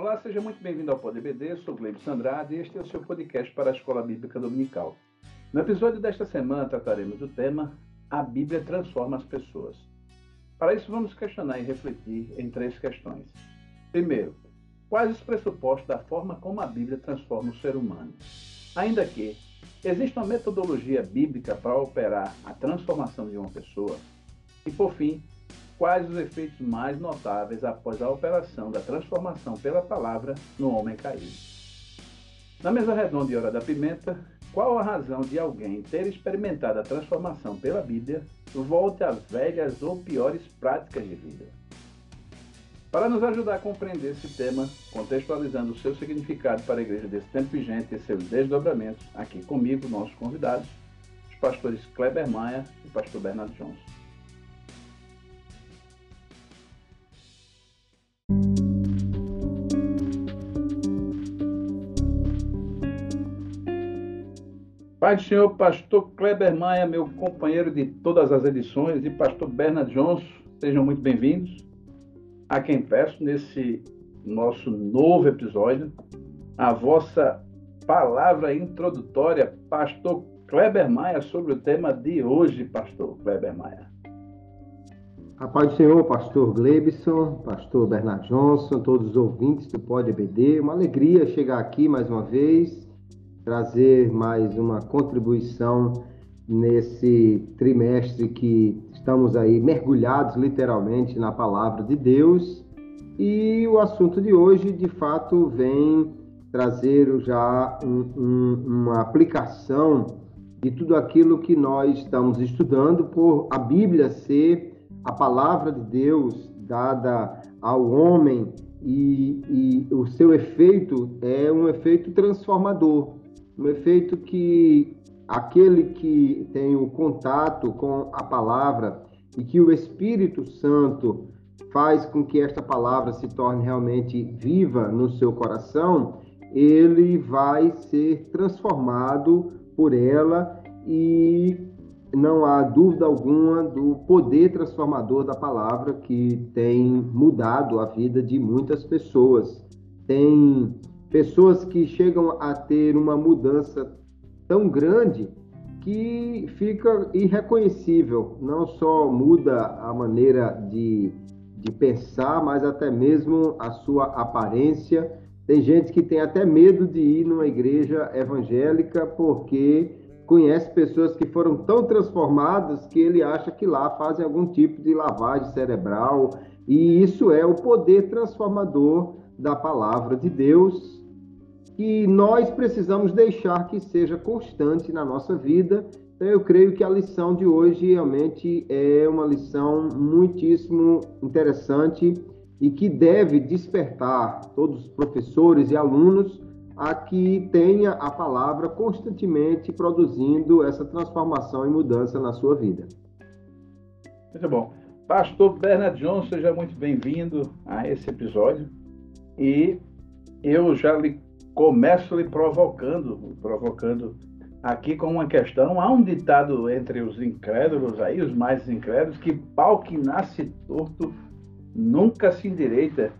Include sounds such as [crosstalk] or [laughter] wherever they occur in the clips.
Olá, seja muito bem-vindo ao PodBD, sou Gleibson Sandrade e este é o seu podcast para a Escola Bíblica Dominical. No episódio desta semana trataremos do tema A Bíblia Transforma as Pessoas. Para isso, vamos questionar e refletir em três questões. Primeiro, quais os pressupostos da forma como a Bíblia transforma o ser humano? Ainda que existe uma metodologia bíblica para operar a transformação de uma pessoa? E, por fim, quais os efeitos mais notáveis após a operação da transformação pela palavra no homem caído. Na mesa redonda e hora da pimenta, qual a razão de alguém ter experimentado a transformação pela Bíblia volte às velhas ou piores práticas de vida? Para nos ajudar a compreender esse tema, contextualizando o seu significado para a igreja desse tempo vigente e seus desdobramentos, aqui comigo, nossos convidados, os pastores Kleber Maia e o pastor Bernardo Johnson. Pai do Senhor, pastor Kleber Maia, meu companheiro de todas as edições, e pastor Bernard Johnson, sejam muito bem-vindos. A quem peço, nesse nosso novo episódio, a vossa palavra introdutória, pastor Kleber Maia, sobre o tema de hoje, pastor Kleber Maia. A paz do Senhor, pastor Glebson, pastor Bernard Johnson, todos os ouvintes do Pode EBD, uma alegria chegar aqui mais uma vez trazer mais uma contribuição nesse trimestre que estamos aí mergulhados literalmente na palavra de Deus. E o assunto de hoje, de fato, vem trazer já um, um, uma aplicação de tudo aquilo que nós estamos estudando, por a Bíblia ser a palavra de Deus dada ao homem e, e o seu efeito é um efeito transformador um efeito que aquele que tem o contato com a palavra e que o Espírito Santo faz com que esta palavra se torne realmente viva no seu coração, ele vai ser transformado por ela e não há dúvida alguma do poder transformador da palavra que tem mudado a vida de muitas pessoas. Tem pessoas que chegam a ter uma mudança tão grande que fica irreconhecível. Não só muda a maneira de, de pensar, mas até mesmo a sua aparência. Tem gente que tem até medo de ir numa igreja evangélica porque conhece pessoas que foram tão transformadas que ele acha que lá fazem algum tipo de lavagem cerebral. E isso é o poder transformador da palavra de Deus que nós precisamos deixar que seja constante na nossa vida. Então, eu creio que a lição de hoje realmente é uma lição muitíssimo interessante e que deve despertar todos os professores e alunos a que tenha a palavra constantemente produzindo essa transformação e mudança na sua vida. Muito bom. Pastor Bernard Johnson, seja muito bem-vindo a esse episódio. E eu já lhe começo lhe provocando, provocando aqui com uma questão. Há um ditado entre os incrédulos aí, os mais incrédulos, que pau que nasce torto nunca se endireita.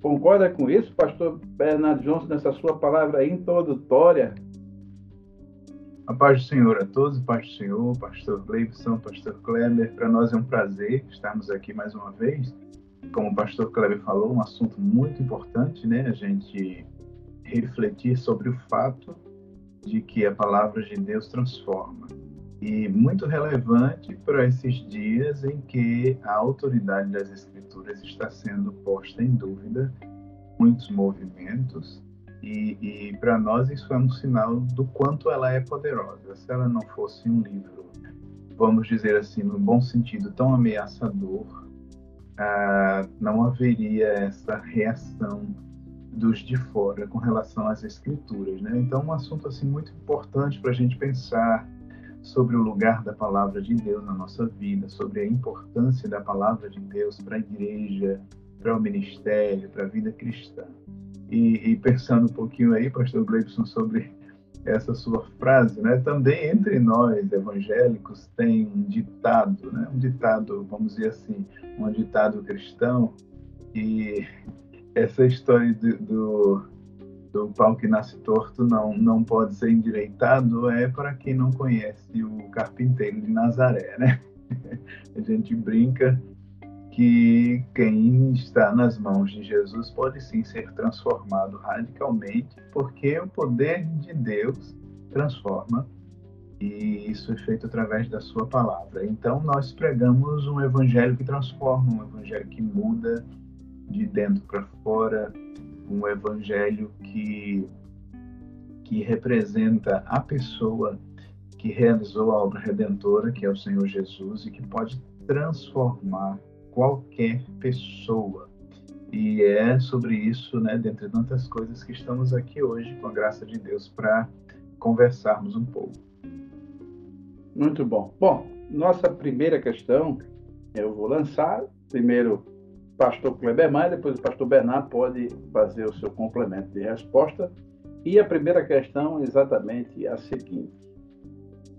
Concorda com isso, pastor Bernardo Johnson, nessa sua palavra introdutória? A paz do Senhor a todos, paz do Senhor, pastor Gleibson, pastor Kleber. Para nós é um prazer estarmos aqui mais uma vez. Como o pastor Kleber falou, um assunto muito importante, né? A gente refletir sobre o fato de que a palavra de Deus transforma. E muito relevante para esses dias em que a autoridade das Escrituras está sendo posta em dúvida, muitos movimentos, e, e para nós isso é um sinal do quanto ela é poderosa. Se ela não fosse um livro, vamos dizer assim, no bom sentido, tão ameaçador, ah, não haveria essa reação dos de fora com relação às escrituras, né? Então, um assunto assim muito importante para a gente pensar sobre o lugar da palavra de Deus na nossa vida, sobre a importância da palavra de Deus para a igreja, para o ministério, para a vida cristã. E, e, pensando um pouquinho aí, Pastor Gleibson, sobre essa sua frase, né? Também entre nós evangélicos tem um ditado, né? Um ditado, vamos dizer assim, um ditado cristão que essa história do, do, do, pau que nasce torto não, não pode ser endireitado é para quem não conhece o carpinteiro de Nazaré, né? [laughs] A gente brinca que quem está nas mãos de Jesus pode sim ser transformado radicalmente, porque o poder de Deus transforma e isso é feito através da sua palavra. Então nós pregamos um evangelho que transforma, um evangelho que muda de dentro para fora, um evangelho que que representa a pessoa que realizou a obra redentora, que é o Senhor Jesus, e que pode transformar qualquer pessoa. E é sobre isso, né, dentre tantas coisas, que estamos aqui hoje, com a graça de Deus, para conversarmos um pouco. Muito bom. Bom, nossa primeira questão eu vou lançar. Primeiro, pastor Kleber Maia, depois o pastor Bernardo pode fazer o seu complemento de resposta. E a primeira questão é exatamente a seguinte: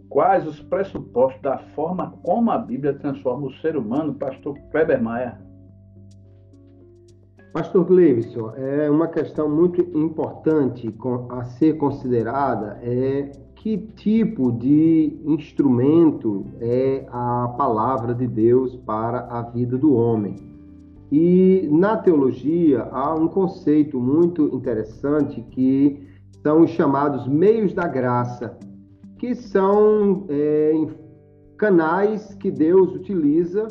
Quais os pressupostos da forma como a Bíblia transforma o ser humano, pastor Kleber Maia? Pastor Gleison, é uma questão muito importante a ser considerada é que tipo de instrumento é a palavra de Deus para a vida do homem. E na teologia há um conceito muito interessante que são os chamados meios da graça que são é, canais que Deus utiliza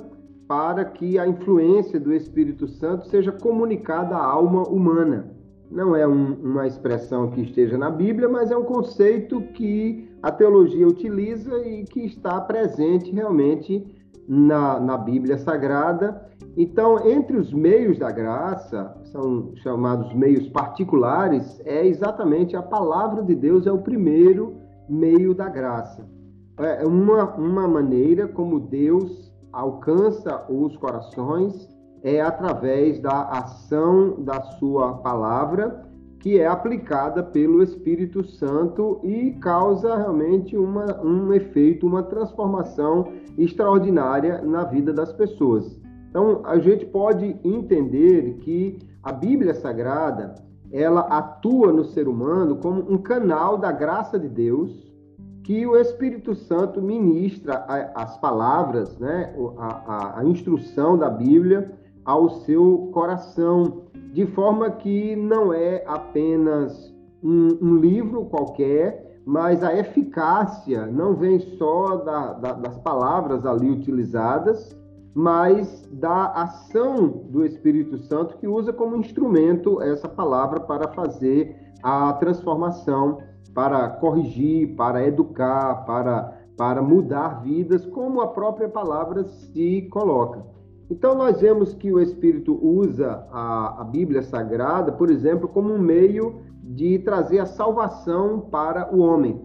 para que a influência do Espírito Santo seja comunicada à alma humana. Não é um, uma expressão que esteja na Bíblia, mas é um conceito que a teologia utiliza e que está presente realmente na, na Bíblia Sagrada. Então, entre os meios da graça, são chamados meios particulares, é exatamente a palavra de Deus, é o primeiro meio da graça. É uma, uma maneira como Deus alcança os corações é através da ação da sua palavra, que é aplicada pelo Espírito Santo e causa realmente uma, um efeito, uma transformação extraordinária na vida das pessoas. Então, a gente pode entender que a Bíblia Sagrada ela atua no ser humano como um canal da graça de Deus que o Espírito Santo ministra as palavras, né, a, a, a instrução da Bíblia ao seu coração, de forma que não é apenas um, um livro qualquer, mas a eficácia não vem só da, da, das palavras ali utilizadas, mas da ação do Espírito Santo que usa como instrumento essa palavra para fazer a transformação, para corrigir, para educar, para, para mudar vidas, como a própria palavra se coloca. Então, nós vemos que o Espírito usa a, a Bíblia Sagrada, por exemplo, como um meio de trazer a salvação para o homem.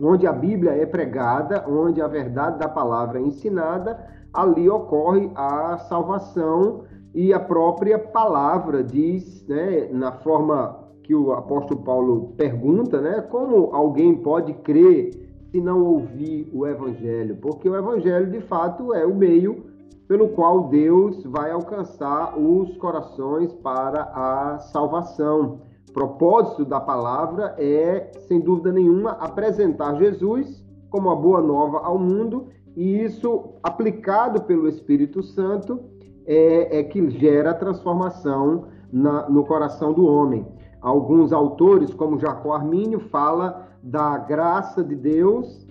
Onde a Bíblia é pregada, onde a verdade da palavra é ensinada, ali ocorre a salvação e a própria palavra diz, né, na forma que o apóstolo Paulo pergunta, né, como alguém pode crer se não ouvir o evangelho? Porque o evangelho, de fato, é o meio pelo qual Deus vai alcançar os corações para a salvação. O propósito da palavra é, sem dúvida nenhuma, apresentar Jesus como a boa nova ao mundo e isso, aplicado pelo Espírito Santo, é, é que gera transformação na, no coração do homem. Alguns autores, como Jacó Armínio, fala da graça de Deus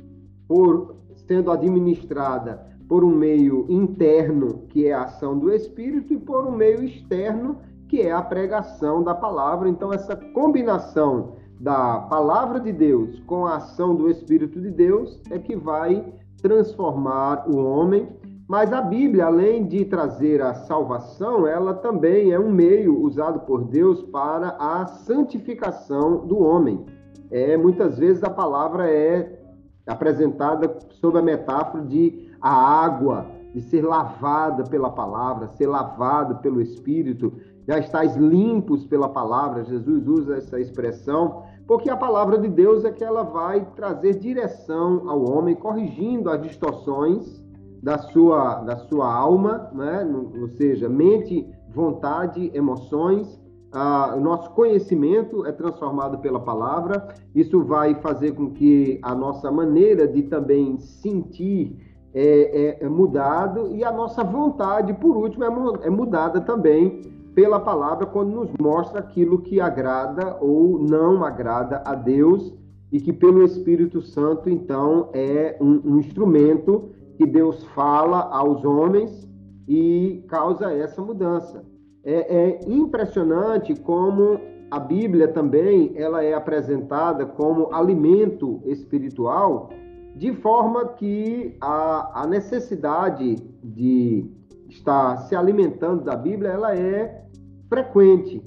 por sendo administrada por um meio interno, que é a ação do Espírito, e por um meio externo, que é a pregação da palavra. Então, essa combinação da palavra de Deus com a ação do Espírito de Deus é que vai transformar o homem. Mas a Bíblia, além de trazer a salvação, ela também é um meio usado por Deus para a santificação do homem. É, muitas vezes a palavra é apresentada sob a metáfora de a água, de ser lavada pela palavra, ser lavado pelo Espírito, já estáis limpos pela palavra. Jesus usa essa expressão porque a palavra de Deus é que ela vai trazer direção ao homem, corrigindo as distorções da sua, da sua alma, né? ou seja, mente, vontade, emoções. Ah, o nosso conhecimento é transformado pela palavra. Isso vai fazer com que a nossa maneira de também sentir é, é, é mudado e a nossa vontade, por último, é, é mudada também pela palavra quando nos mostra aquilo que agrada ou não agrada a Deus e que pelo Espírito Santo, então, é um, um instrumento que Deus fala aos homens e causa essa mudança. É, é, impressionante como a Bíblia também ela é apresentada como alimento espiritual, de forma que a, a necessidade de estar se alimentando da Bíblia ela é frequente.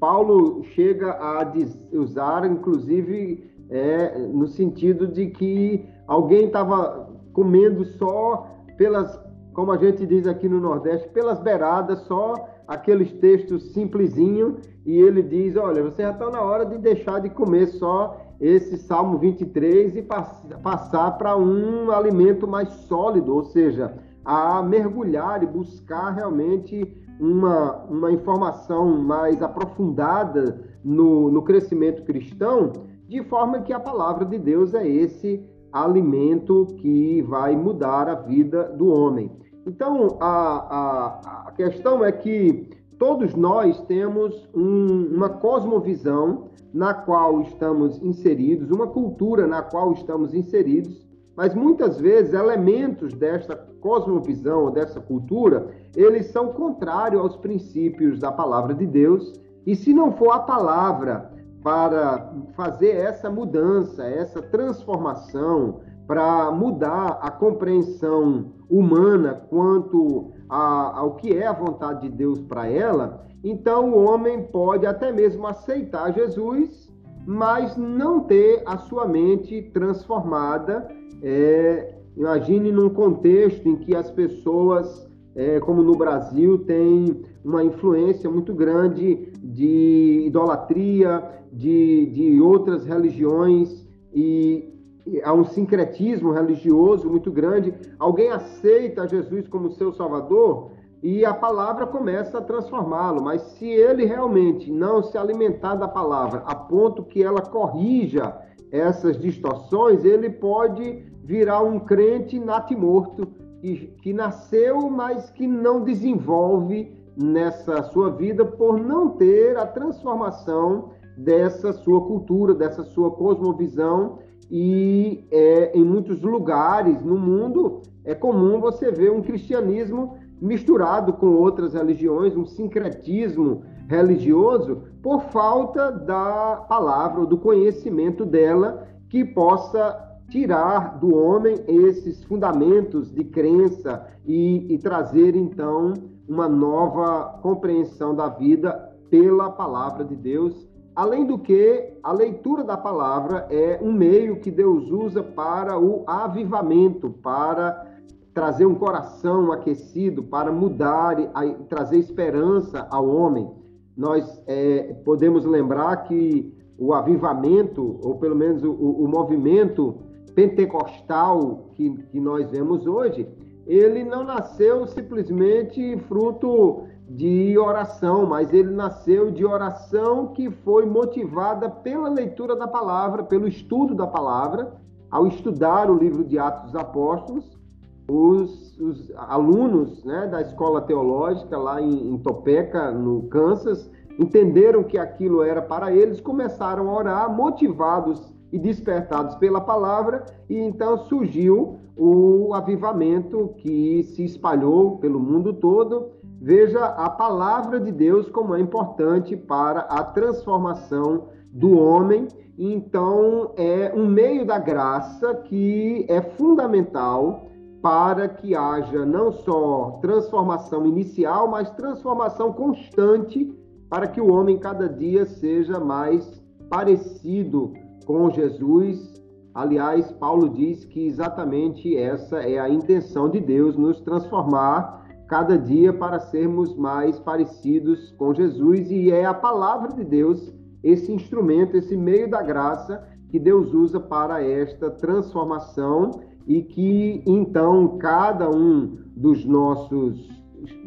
Paulo chega a usar, inclusive, é, no sentido de que alguém estava comendo só pelas, como a gente diz aqui no Nordeste, pelas beiradas, só aqueles textos simplesinho, e ele diz: Olha, você já está na hora de deixar de comer só esse Salmo 23 e pass passar para um alimento mais sólido, ou seja, a mergulhar e buscar realmente uma, uma informação mais aprofundada no, no crescimento cristão de forma que a palavra de Deus é esse alimento que vai mudar a vida do homem. Então, a, a, a questão é que todos nós temos um, uma cosmovisão na qual estamos inseridos, uma cultura na qual estamos inseridos, mas muitas vezes elementos desta cosmovisão, dessa cultura, eles são contrários aos princípios da palavra de Deus, e se não for a palavra para fazer essa mudança, essa transformação, para mudar a compreensão humana quanto a, ao que é a vontade de Deus para ela, então o homem pode até mesmo aceitar Jesus, mas não ter a sua mente transformada. É, imagine num contexto em que as pessoas, é, como no Brasil, têm uma influência muito grande de idolatria, de, de outras religiões e há um sincretismo religioso muito grande. Alguém aceita Jesus como seu Salvador e a palavra começa a transformá-lo, mas se ele realmente não se alimentar da palavra a ponto que ela corrija essas distorções, ele pode virar um crente natimorto que, que nasceu, mas que não desenvolve nessa sua vida por não ter a transformação dessa sua cultura, dessa sua cosmovisão. E é, em muitos lugares no mundo é comum você ver um cristianismo misturado com outras religiões, um sincretismo religioso, por falta da palavra do conhecimento dela que possa tirar do homem esses fundamentos de crença e, e trazer então uma nova compreensão da vida pela palavra de Deus Além do que, a leitura da palavra é um meio que Deus usa para o avivamento, para trazer um coração aquecido, para mudar e trazer esperança ao homem. Nós é, podemos lembrar que o avivamento, ou pelo menos o, o movimento pentecostal que, que nós vemos hoje, ele não nasceu simplesmente fruto de oração, mas ele nasceu de oração que foi motivada pela leitura da palavra, pelo estudo da palavra. Ao estudar o livro de Atos dos Apóstolos, os, os alunos né, da escola teológica lá em, em Topeka, no Kansas, entenderam que aquilo era para eles, começaram a orar, motivados e despertados pela palavra, e então surgiu o avivamento que se espalhou pelo mundo todo Veja a palavra de Deus como é importante para a transformação do homem. Então, é um meio da graça que é fundamental para que haja não só transformação inicial, mas transformação constante para que o homem cada dia seja mais parecido com Jesus. Aliás, Paulo diz que exatamente essa é a intenção de Deus, nos transformar cada dia para sermos mais parecidos com Jesus e é a palavra de Deus esse instrumento, esse meio da graça que Deus usa para esta transformação e que então cada um dos nossos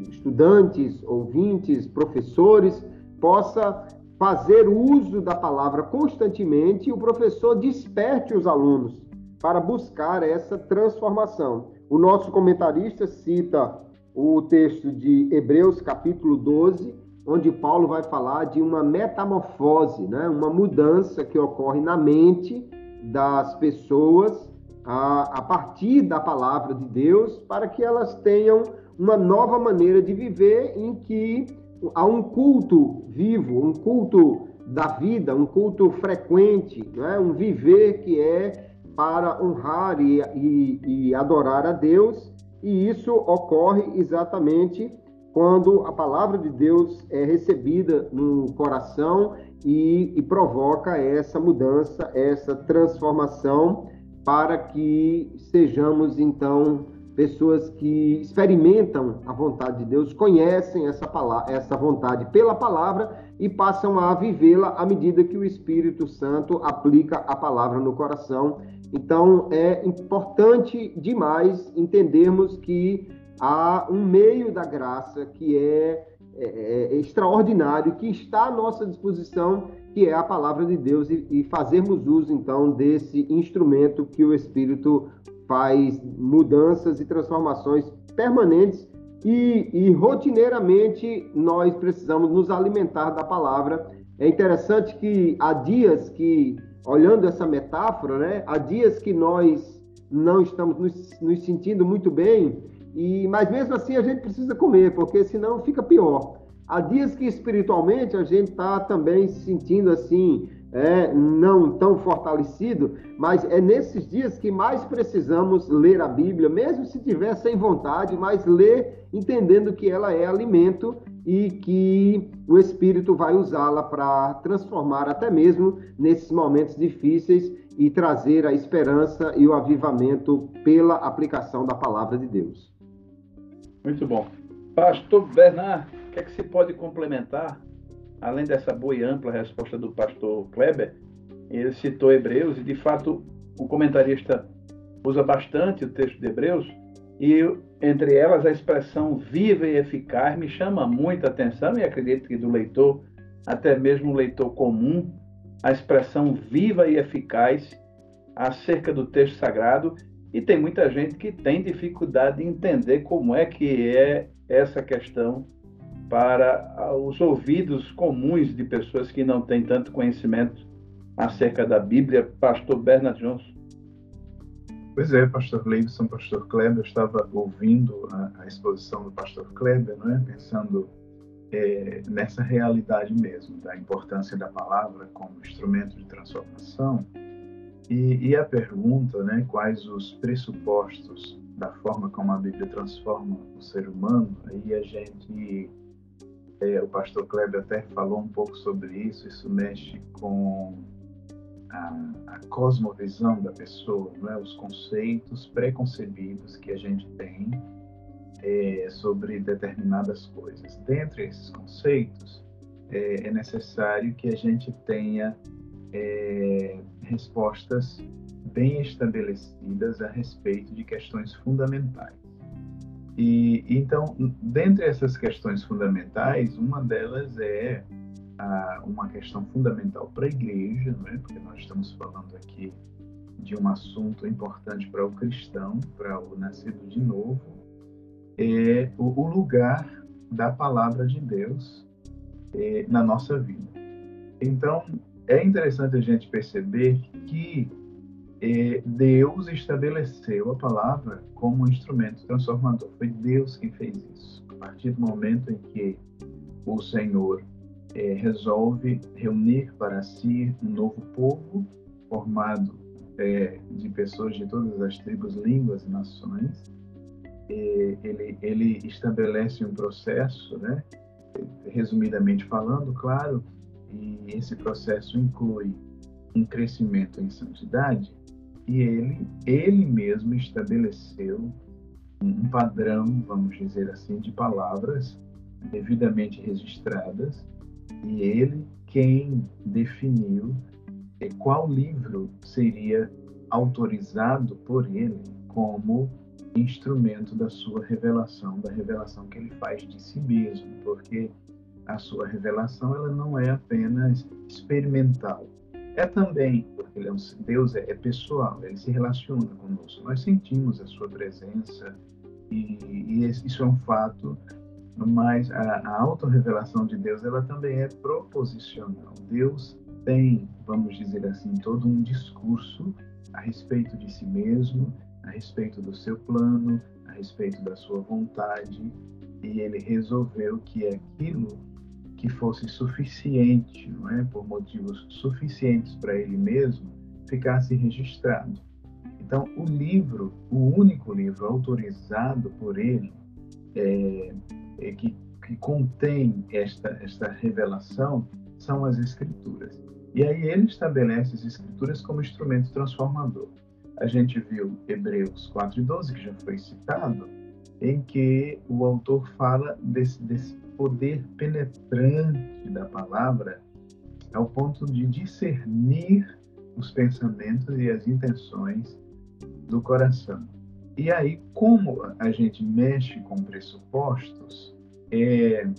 estudantes, ouvintes, professores possa fazer uso da palavra constantemente e o professor desperte os alunos para buscar essa transformação. O nosso comentarista cita o texto de Hebreus capítulo 12, onde Paulo vai falar de uma metamorfose, né? uma mudança que ocorre na mente das pessoas a, a partir da palavra de Deus, para que elas tenham uma nova maneira de viver em que há um culto vivo, um culto da vida, um culto frequente, né? um viver que é para honrar e, e, e adorar a Deus, e isso ocorre exatamente quando a palavra de Deus é recebida no coração e, e, provoca essa mudança, essa transformação, para que sejamos então pessoas que experimentam a vontade de Deus, conhecem essa, palavra, essa vontade pela palavra e passam a vivê-la à medida que o Espírito Santo aplica a palavra no coração. Então é importante demais entendermos que há um meio da graça que é, é, é extraordinário, que está à nossa disposição, que é a palavra de Deus, e, e fazermos uso então desse instrumento que o Espírito faz mudanças e transformações permanentes e, e, rotineiramente nós precisamos nos alimentar da palavra. É interessante que há dias que, olhando essa metáfora, né, há dias que nós não estamos nos, nos sentindo muito bem, e mas mesmo assim a gente precisa comer, porque senão fica pior. Há dias que espiritualmente a gente está também se sentindo assim é, não tão fortalecido, mas é nesses dias que mais precisamos ler a Bíblia, mesmo se tiver sem vontade, mas ler entendendo que ela é alimento e que o Espírito vai usá-la para transformar até mesmo nesses momentos difíceis e trazer a esperança e o avivamento pela aplicação da palavra de Deus. Muito bom. Pastor Bernard, o que, é que se pode complementar além dessa boa e ampla resposta do pastor Kleber, ele citou Hebreus e, de fato, o comentarista usa bastante o texto de Hebreus e, entre elas, a expressão viva e eficaz me chama muita atenção e acredito que do leitor, até mesmo o leitor comum, a expressão viva e eficaz acerca do texto sagrado e tem muita gente que tem dificuldade de entender como é que é essa questão para os ouvidos comuns de pessoas que não têm tanto conhecimento acerca da Bíblia. Pastor Bernard Johnson. Pois é, pastor Leibson, pastor Kleber, eu estava ouvindo a, a exposição do pastor Kleber, não é? pensando é, nessa realidade mesmo, da importância da palavra como instrumento de transformação. E, e a pergunta, né, quais os pressupostos da forma como a Bíblia transforma o ser humano, aí a gente o pastor Kleber até falou um pouco sobre isso, isso mexe com a, a cosmovisão da pessoa, é? os conceitos preconcebidos que a gente tem é, sobre determinadas coisas. Dentre esses conceitos, é, é necessário que a gente tenha é, respostas bem estabelecidas a respeito de questões fundamentais. E então, dentre essas questões fundamentais, uma delas é a, uma questão fundamental para a igreja, não é? porque nós estamos falando aqui de um assunto importante para o cristão, para o nascido de novo, é o, o lugar da palavra de Deus é, na nossa vida. Então, é interessante a gente perceber que Deus estabeleceu a palavra como um instrumento transformador. Foi Deus quem fez isso. A partir do momento em que o Senhor é, resolve reunir para si um novo povo formado é, de pessoas de todas as tribos, línguas e nações, é, ele, ele estabelece um processo, né? resumidamente falando, claro, e esse processo inclui um crescimento em santidade, e ele, ele mesmo estabeleceu um padrão, vamos dizer assim, de palavras devidamente registradas, e ele quem definiu qual livro seria autorizado por ele como instrumento da sua revelação, da revelação que ele faz de si mesmo, porque a sua revelação ela não é apenas experimental, é também, ele é um, Deus é, é, pessoal, ele se relaciona conosco. Nós sentimos a sua presença e, e isso é um fato, mas a, a autorrevelação de Deus ela também é proposicional. Deus tem, vamos dizer assim, todo um discurso a respeito de si mesmo, a respeito do seu plano, a respeito da sua vontade, e ele resolveu que aquilo que fosse suficiente, não é, por motivos suficientes para ele mesmo, ficasse registrado. Então, o livro, o único livro autorizado por ele, é, é que, que contém esta, esta revelação, são as Escrituras. E aí ele estabelece as Escrituras como instrumento transformador. A gente viu Hebreus 4,12, que já foi citado, em que o autor fala desse, desse poder penetrante da palavra ao ponto de discernir os pensamentos e as intenções do coração. E aí, como a gente mexe com pressupostos, é,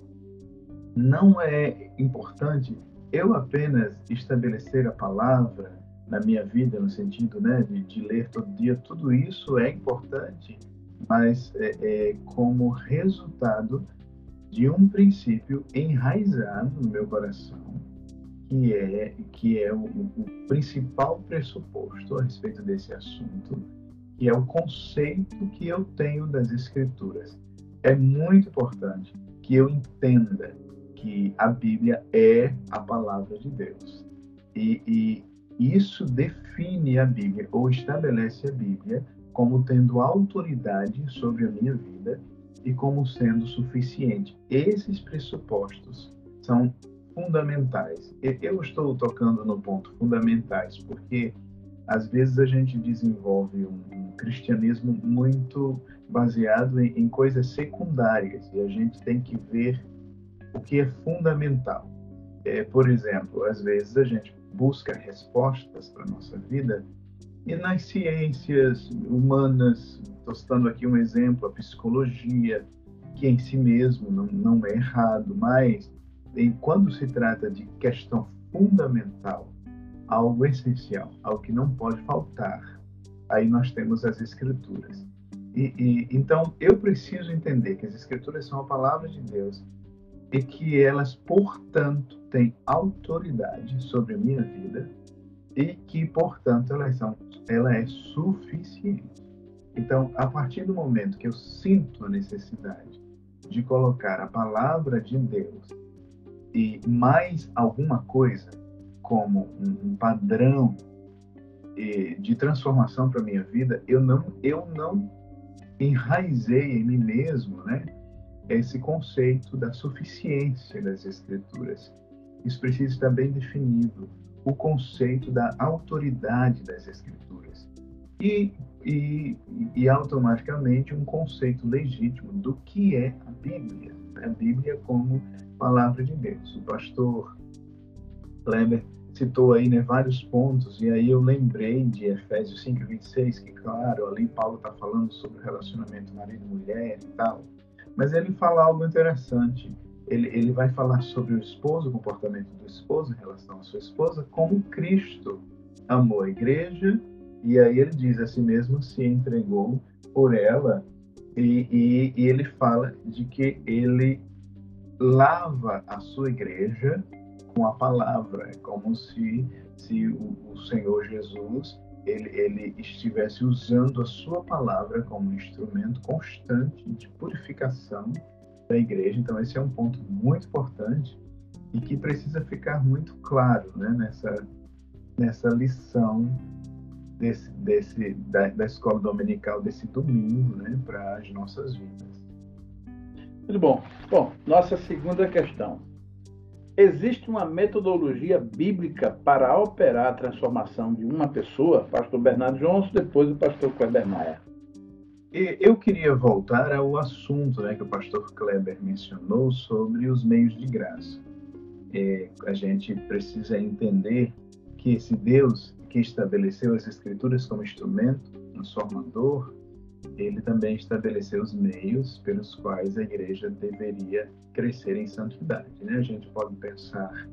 não é importante eu apenas estabelecer a palavra na minha vida, no sentido né, de, de ler todo dia, tudo isso é importante, mas é, é, como resultado de um princípio enraizado no meu coração, que é que é o, o principal pressuposto a respeito desse assunto, que é o conceito que eu tenho das escrituras. É muito importante que eu entenda que a Bíblia é a palavra de Deus. E, e, isso define a Bíblia, ou estabelece a Bíblia, como tendo autoridade sobre a minha vida e como sendo suficiente. Esses pressupostos são fundamentais. Eu estou tocando no ponto fundamentais porque às vezes a gente desenvolve um cristianismo muito baseado em, em coisas secundárias e a gente tem que ver o que é fundamental. É, por exemplo, às vezes a gente busca respostas para nossa vida e nas ciências humanas, estou citando aqui um exemplo, a psicologia, que em si mesmo não, não é errado, mas em, quando se trata de questão fundamental, algo essencial, algo que não pode faltar, aí nós temos as escrituras. E, e, então eu preciso entender que as escrituras são a palavra de Deus e que elas, portanto, têm autoridade sobre a minha vida e que, portanto, elas são, ela é suficiente. Então, a partir do momento que eu sinto a necessidade de colocar a palavra de Deus e mais alguma coisa como um, padrão de transformação para minha vida, eu não eu não enraizei em mim mesmo, né? Esse conceito da suficiência das escrituras. Isso precisa estar bem definido o conceito da autoridade das Escrituras e, e, e automaticamente um conceito legítimo do que é a Bíblia, a Bíblia como palavra de Deus. O pastor Kleber citou aí né, vários pontos, e aí eu lembrei de Efésios 5, 26, que, claro, ali Paulo está falando sobre o relacionamento marido-mulher e tal, mas ele fala algo interessante ele, ele vai falar sobre o esposo, o comportamento do esposo em relação à sua esposa, como Cristo amou a igreja, e aí ele diz a si mesmo se entregou por ela, e, e, e ele fala de que ele lava a sua igreja com a palavra, é como se, se o, o Senhor Jesus ele, ele, estivesse usando a sua palavra como um instrumento constante de purificação da igreja. Então, esse é um ponto muito importante e que precisa ficar muito claro né, nessa, nessa lição desse, desse, da, da escola dominical desse domingo né, para as nossas vidas. Muito bom. Bom, nossa segunda questão. Existe uma metodologia bíblica para operar a transformação de uma pessoa? Pastor Bernardo Johnson, depois o pastor Kleber Maia. Eu queria voltar ao assunto né, que o pastor Kleber mencionou sobre os meios de graça. É, a gente precisa entender que esse Deus que estabeleceu as Escrituras como instrumento transformador, ele também estabeleceu os meios pelos quais a igreja deveria crescer em santidade. Né? A gente pode pensar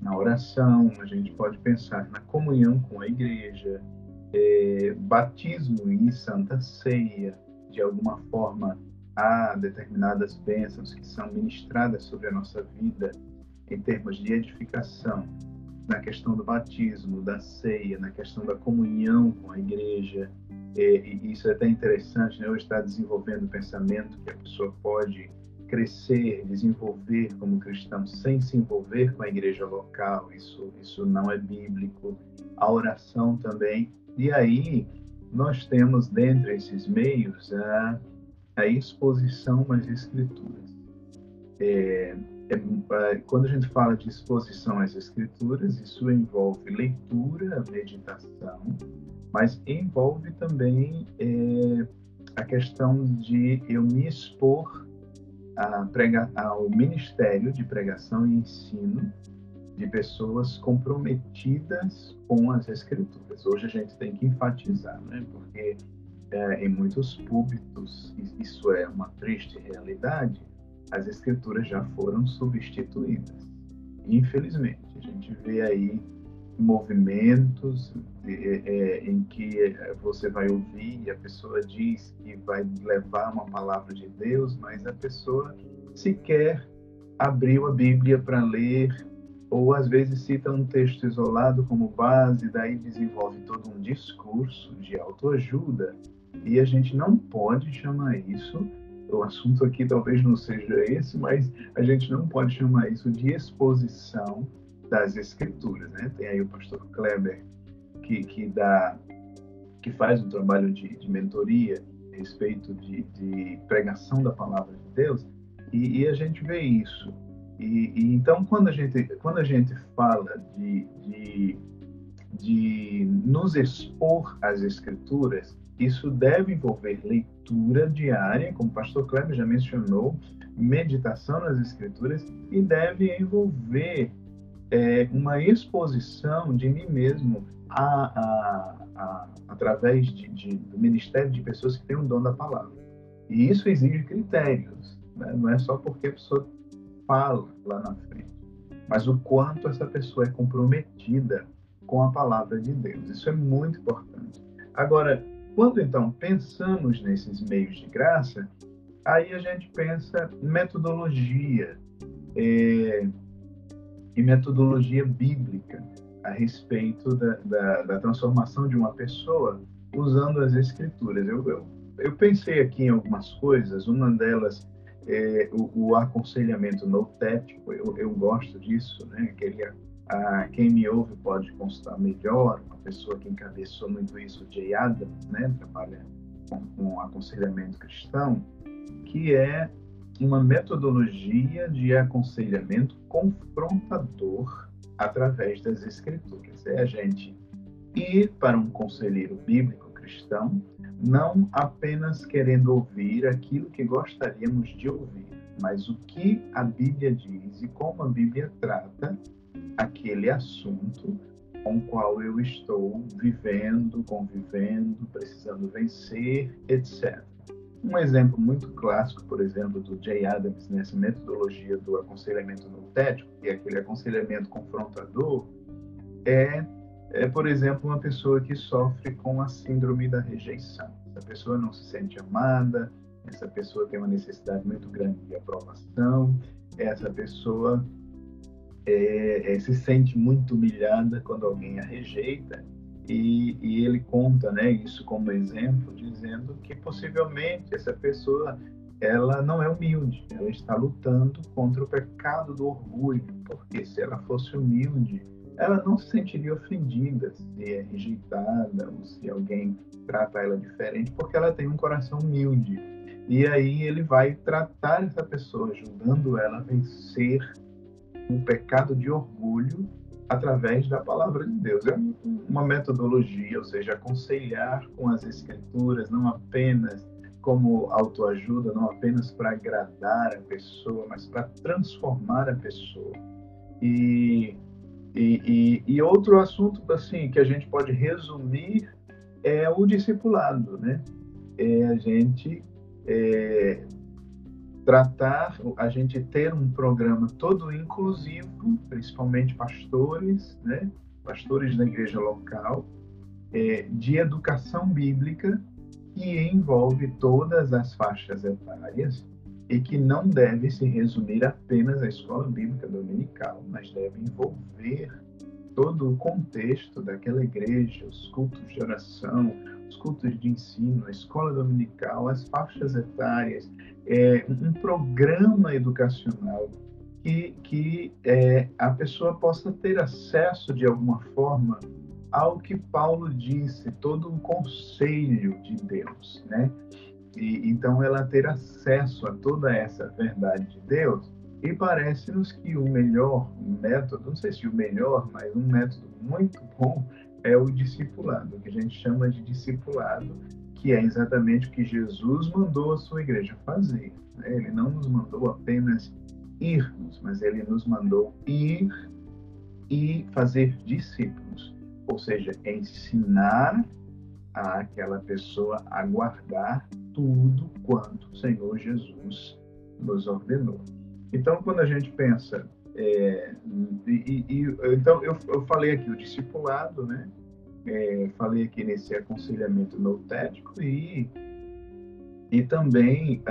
na oração, a gente pode pensar na comunhão com a igreja, é, batismo e santa ceia, de alguma forma há determinadas bênçãos que são ministradas sobre a nossa vida em termos de edificação, na questão do batismo, da ceia, na questão da comunhão com a igreja. E, isso é até interessante, né? Eu estar desenvolvendo o pensamento que a pessoa pode crescer, desenvolver como cristão sem se envolver com a igreja local. Isso, isso não é bíblico. A oração também. E aí nós temos dentre esses meios a, a exposição às escrituras. É, é, quando a gente fala de exposição às escrituras, isso envolve leitura, meditação, mas envolve também é, a questão de eu me expor prega, ao ministério de pregação e ensino de pessoas comprometidas com as escrituras. Hoje a gente tem que enfatizar, né? porque é, em muitos púlpitos isso é uma triste realidade as escrituras já foram substituídas. Infelizmente, a gente vê aí movimentos é, é, em que é, você vai ouvir e a pessoa diz que vai levar uma palavra de Deus, mas a pessoa sequer abriu a Bíblia para ler, ou às vezes cita um texto isolado como base, daí desenvolve todo um discurso de autoajuda, e a gente não pode chamar isso o assunto aqui talvez não seja esse, mas a gente não pode chamar isso de exposição das escrituras, né? Tem aí o pastor Kleber que, que dá, que faz um trabalho de, de mentoria a respeito de, de, pregação da palavra de Deus e, e a gente vê isso. E, e, então quando a gente quando a gente fala de, de, de nos expor às escrituras isso deve envolver leitura diária, como o pastor Kleber já mencionou, meditação nas Escrituras, e deve envolver é, uma exposição de mim mesmo a, a, a, através de, de, do ministério de pessoas que têm o dom da palavra. E isso exige critérios, né? não é só porque a pessoa fala lá na frente, mas o quanto essa pessoa é comprometida com a palavra de Deus. Isso é muito importante. Agora, quando então pensamos nesses meios de graça, aí a gente pensa metodologia é, e metodologia bíblica a respeito da, da, da, transformação de uma pessoa usando as escrituras. Eu, eu, eu pensei aqui em algumas coisas, uma delas é o, o aconselhamento notético, eu, eu gosto disso, né? Aquele ah, quem me ouve pode constar melhor, uma pessoa que encabeçou muito isso, Jay Adams, né, trabalha com aconselhamento cristão, que é uma metodologia de aconselhamento confrontador através das escrituras. É a gente ir para um conselheiro bíblico cristão, não apenas querendo ouvir aquilo que gostaríamos de ouvir, mas o que a Bíblia diz e como a Bíblia trata aquele assunto com o qual eu estou vivendo, convivendo, precisando vencer, etc. Um exemplo muito clássico, por exemplo, do Jay Adams nessa metodologia do aconselhamento notético, que é aquele aconselhamento confrontador, é, é, por exemplo, uma pessoa que sofre com a síndrome da rejeição. Essa pessoa não se sente amada, essa pessoa tem uma necessidade muito grande de aprovação, essa pessoa é, é, se sente muito humilhada quando alguém a rejeita e, e, ele conta né, isso como exemplo, dizendo que possivelmente essa pessoa ela não é humilde, ela está lutando contra o pecado do orgulho, porque se ela fosse humilde, ela não se sentiria ofendida se é rejeitada ou se alguém trata ela diferente, porque ela tem um coração humilde. E aí ele vai tratar essa pessoa, ajudando ela a vencer o pecado de orgulho através da palavra de Deus. É uma metodologia, ou seja, aconselhar com as escrituras, não apenas como autoajuda, não apenas para agradar a pessoa, mas para transformar a pessoa. E, e, e, e, outro assunto assim que a gente pode resumir é o discipulado, né? é a gente é, tratar, a gente ter um programa todo inclusivo, principalmente pastores, né? pastores da igreja local, é, de educação bíblica que envolve todas as faixas etárias e que não deve se resumir apenas à escola bíblica dominical, mas deve envolver todo o contexto daquela igreja, os cultos de oração, os cultos de ensino, a escola dominical, as faixas etárias, é, um programa educacional que, que é, a pessoa possa ter acesso de alguma forma ao que Paulo disse, todo o conselho de Deus, né? E, então ela ter acesso a toda essa verdade de Deus e parece-nos que o melhor método, não sei se o melhor, mas um método muito bom é o discipulado, o que a gente chama de discipulado, que é exatamente o que Jesus mandou a sua igreja fazer. Né? Ele não nos mandou apenas irmos, mas ele nos mandou ir e fazer discípulos, ou seja, ensinar àquela pessoa a guardar tudo quanto o Senhor Jesus nos ordenou. Então, quando a gente pensa, é, e, e, então eu, eu falei aqui o discipulado, né? É, falei aqui nesse aconselhamento noutético e e também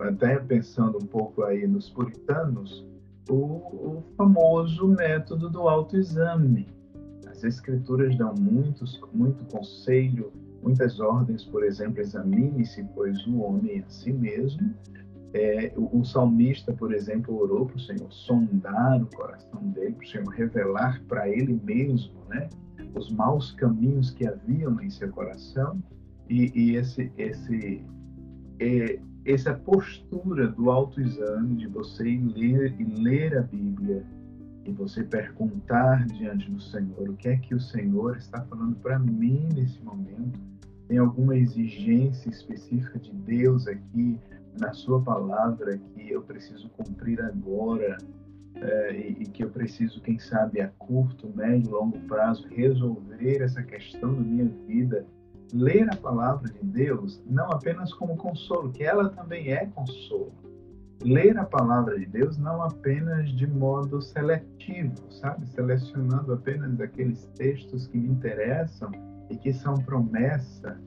até pensando um pouco aí nos puritanos o, o famoso método do autoexame as escrituras dão muitos muito conselho muitas ordens por exemplo examine-se pois o homem é a si mesmo é, o, o, salmista, por exemplo, orou para o Senhor sondar o coração dele, para o Senhor revelar para ele mesmo né, os maus caminhos que haviam em seu coração. E, e esse, esse, é, essa postura do autoexame, de você ler, ler a Bíblia e você perguntar diante do Senhor o que é que o Senhor está falando para mim nesse momento. Tem alguma exigência específica de Deus aqui? Na sua palavra que eu preciso cumprir agora é, e, e, que eu preciso, quem sabe, a curto, médio, longo prazo, resolver essa questão da minha vida. Ler a palavra de Deus não apenas como consolo, que ela também é consolo. Ler a palavra de Deus não apenas de modo seletivo, sabe? Selecionando apenas aqueles textos que me interessam e que são promessa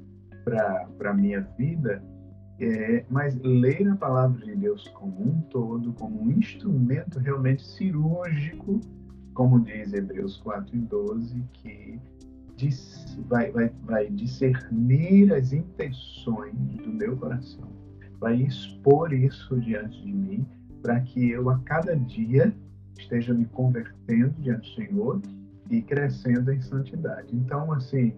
para a minha vida, é, mas ler a palavra de Deus como um todo, como um instrumento realmente cirúrgico, como diz Hebreus 4 e 12, que diz, vai, vai, vai discernir as intenções do meu coração, vai expor isso diante de mim, para que eu a cada dia esteja me convertendo diante do Senhor e crescendo em santidade. Então, assim,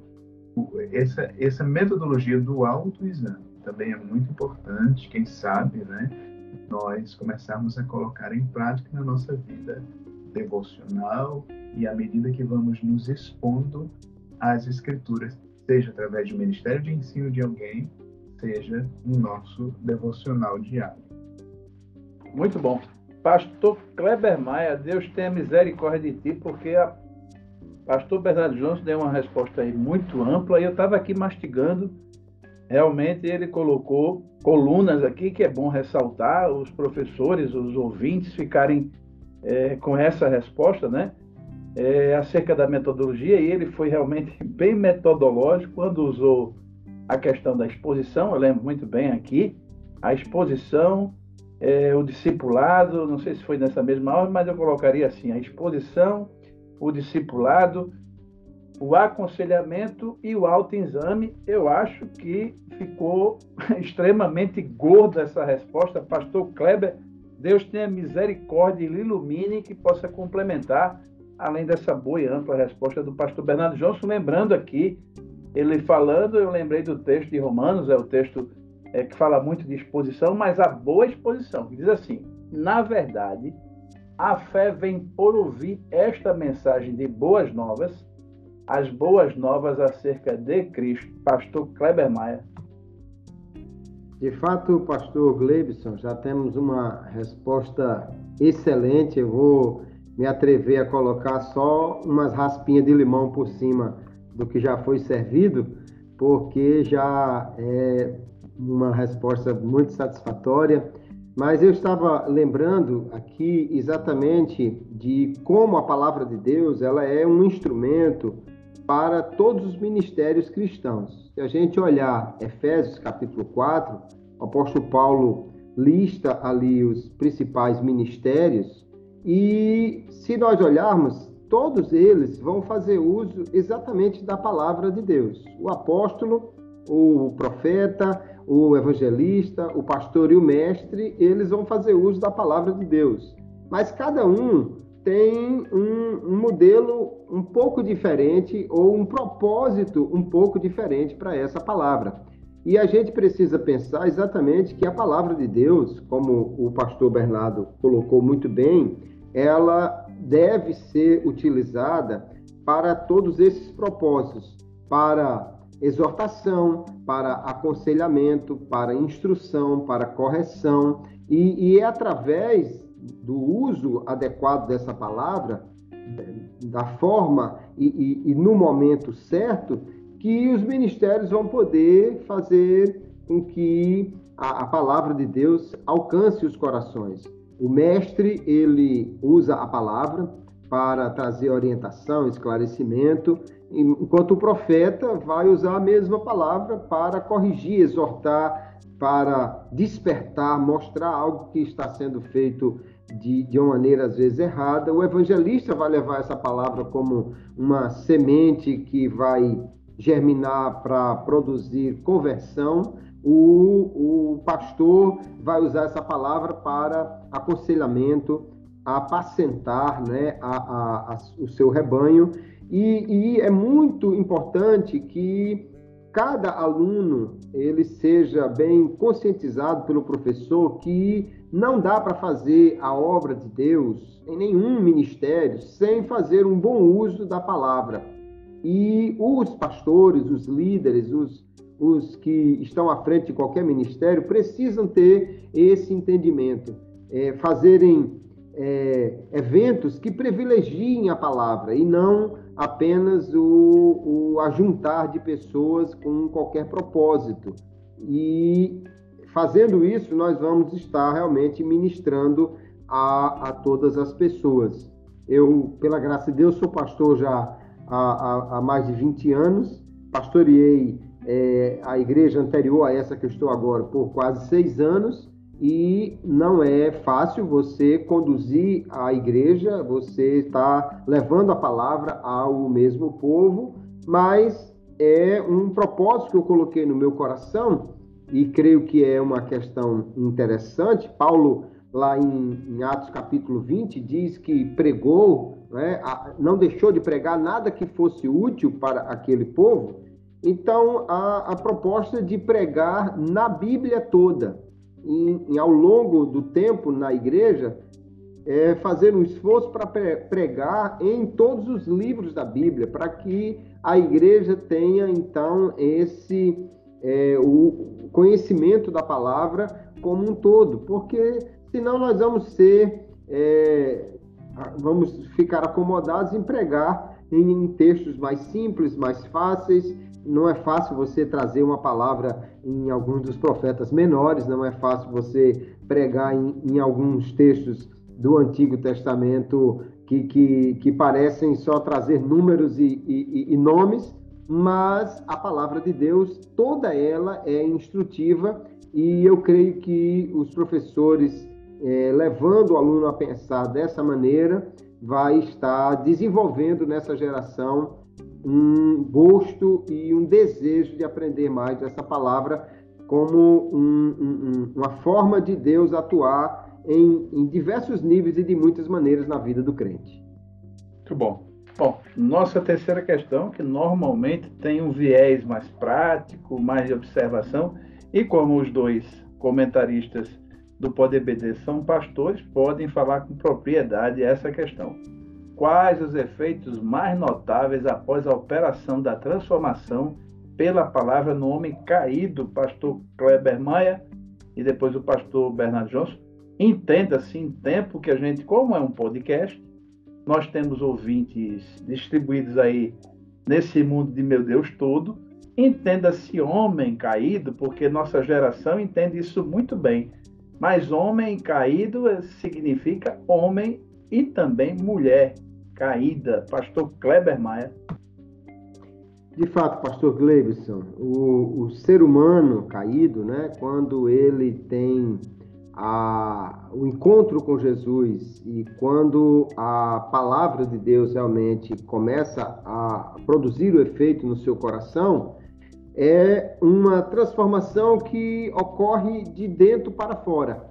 essa, essa metodologia do autoexame, também é muito importante, quem sabe, né, nós começarmos a colocar em prática na nossa vida devocional e à medida que vamos nos expondo às Escrituras, seja através do ministério de ensino de alguém, seja no nosso devocional diário. Muito bom. Pastor Kleber Maia, Deus tenha misericórdia de ti, porque a pastor Bernardo Jones deu uma resposta aí muito ampla e eu estava aqui mastigando realmente ele colocou colunas aqui que é bom ressaltar, os professores, os ouvintes ficarem é, com essa resposta, né? É, acerca da metodologia, e ele foi realmente [laughs] bem metodológico quando usou a questão da exposição, eu lembro muito bem aqui, a exposição, é, o discipulado, não sei se foi nessa mesma aula, mas eu colocaria assim, a exposição, o discipulado, o aconselhamento e o autoexame, eu acho que ficou [laughs] extremamente gorda essa resposta. Pastor Kleber, Deus tenha misericórdia e lhe ilumine que possa complementar, além dessa boa e ampla resposta do pastor Bernardo Johnson. Lembrando aqui, ele falando, eu lembrei do texto de Romanos, é o texto é, que fala muito de exposição, mas a boa exposição, que diz assim: na verdade, a fé vem por ouvir esta mensagem de boas novas as boas novas acerca de Cristo. Pastor Kleber Maia. De fato, pastor Glebson, já temos uma resposta excelente. Eu vou me atrever a colocar só umas raspinhas de limão por cima do que já foi servido, porque já é, uma resposta muito satisfatória. Mas eu estava lembrando aqui exatamente de como a palavra de Deus ela é um instrumento para todos os ministérios cristãos. Se a gente olhar Efésios capítulo 4, o apóstolo Paulo lista ali os principais ministérios e se nós olharmos, todos eles vão fazer uso exatamente da palavra de Deus. O apóstolo, o profeta, o evangelista, o pastor e o mestre, eles vão fazer uso da palavra de Deus. Mas cada um tem um, um modelo um pouco diferente ou um propósito um pouco diferente para essa palavra. E a gente precisa pensar exatamente que a palavra de Deus, como o pastor Bernardo colocou muito bem, ela deve ser utilizada para todos esses propósitos, para exortação, para aconselhamento, para instrução, para correção, e, e é através do uso adequado dessa palavra, da forma e, e, e no momento certo, que os ministérios vão poder fazer com que a, a, palavra de Deus alcance os corações. O mestre, ele usa a palavra para trazer orientação, esclarecimento, enquanto o profeta vai usar a mesma palavra para corrigir, exortar, para despertar, mostrar algo que está sendo feito de, de uma maneira às vezes errada. O evangelista vai levar essa palavra como uma semente que vai germinar para produzir conversão, o, o pastor vai usar essa palavra para aconselhamento, apacentar né, a, a, a, o seu rebanho. E, e é muito importante que cada aluno ele seja bem conscientizado pelo professor que não dá para fazer a obra de Deus em nenhum ministério sem fazer um bom uso da palavra. E os pastores, os líderes, os, os que estão à frente de qualquer ministério precisam ter esse entendimento, é, fazerem é, eventos que privilegiem a palavra e não apenas o, o ajuntar de pessoas com qualquer propósito. E fazendo isso, nós vamos estar realmente ministrando a, a todas as pessoas. Eu, pela graça de Deus, sou pastor já há, há mais de 20 anos. Pastoreei é, a igreja anterior a essa que eu estou agora por quase seis anos e não é fácil você conduzir a igreja, você está levando a palavra ao mesmo povo, mas é um propósito que eu coloquei no meu coração e creio que é uma questão interessante. Paulo, lá em, em Atos capítulo 20, diz que pregou né, não deixou de pregar nada que fosse útil para aquele povo. Então, a, a proposta de pregar na Bíblia toda, e, ao longo do tempo na igreja, é fazer um esforço para pregar em todos os livros da Bíblia, para que a igreja tenha então esse é, o conhecimento da palavra como um todo, porque senão nós vamos ser é, vamos ficar acomodados em pregar em textos mais simples, mais fáceis. Não é fácil você trazer uma palavra em alguns dos profetas menores, não é fácil você pregar em, em alguns textos do Antigo Testamento que, que, que parecem só trazer números e, e, e nomes, mas a palavra de Deus, toda ela é instrutiva e eu creio que os professores é, levando o aluno a pensar dessa maneira, vai estar desenvolvendo nessa geração um gosto e um desejo de aprender mais dessa palavra como um, um, uma forma de Deus atuar em, em diversos níveis e de muitas maneiras na vida do crente. Muito bom. Bom, nossa terceira questão, que normalmente tem um viés mais prático, mais de observação, e como os dois comentaristas do PodBD são pastores podem falar com propriedade essa questão. Quais os efeitos mais notáveis após a operação da transformação pela palavra no homem caído, pastor Kleber Maia e depois o pastor Bernardo Johnson? Entenda-se em tempo que a gente, como é um podcast, nós temos ouvintes distribuídos aí nesse mundo de meu Deus todo, entenda-se homem caído, porque nossa geração entende isso muito bem. Mas homem caído significa homem e também mulher caída. Pastor Kleber Maia. De fato, pastor Gleibson, o, o ser humano caído, né, quando ele tem a, o encontro com Jesus e quando a palavra de Deus realmente começa a produzir o efeito no seu coração, é uma transformação que ocorre de dentro para fora.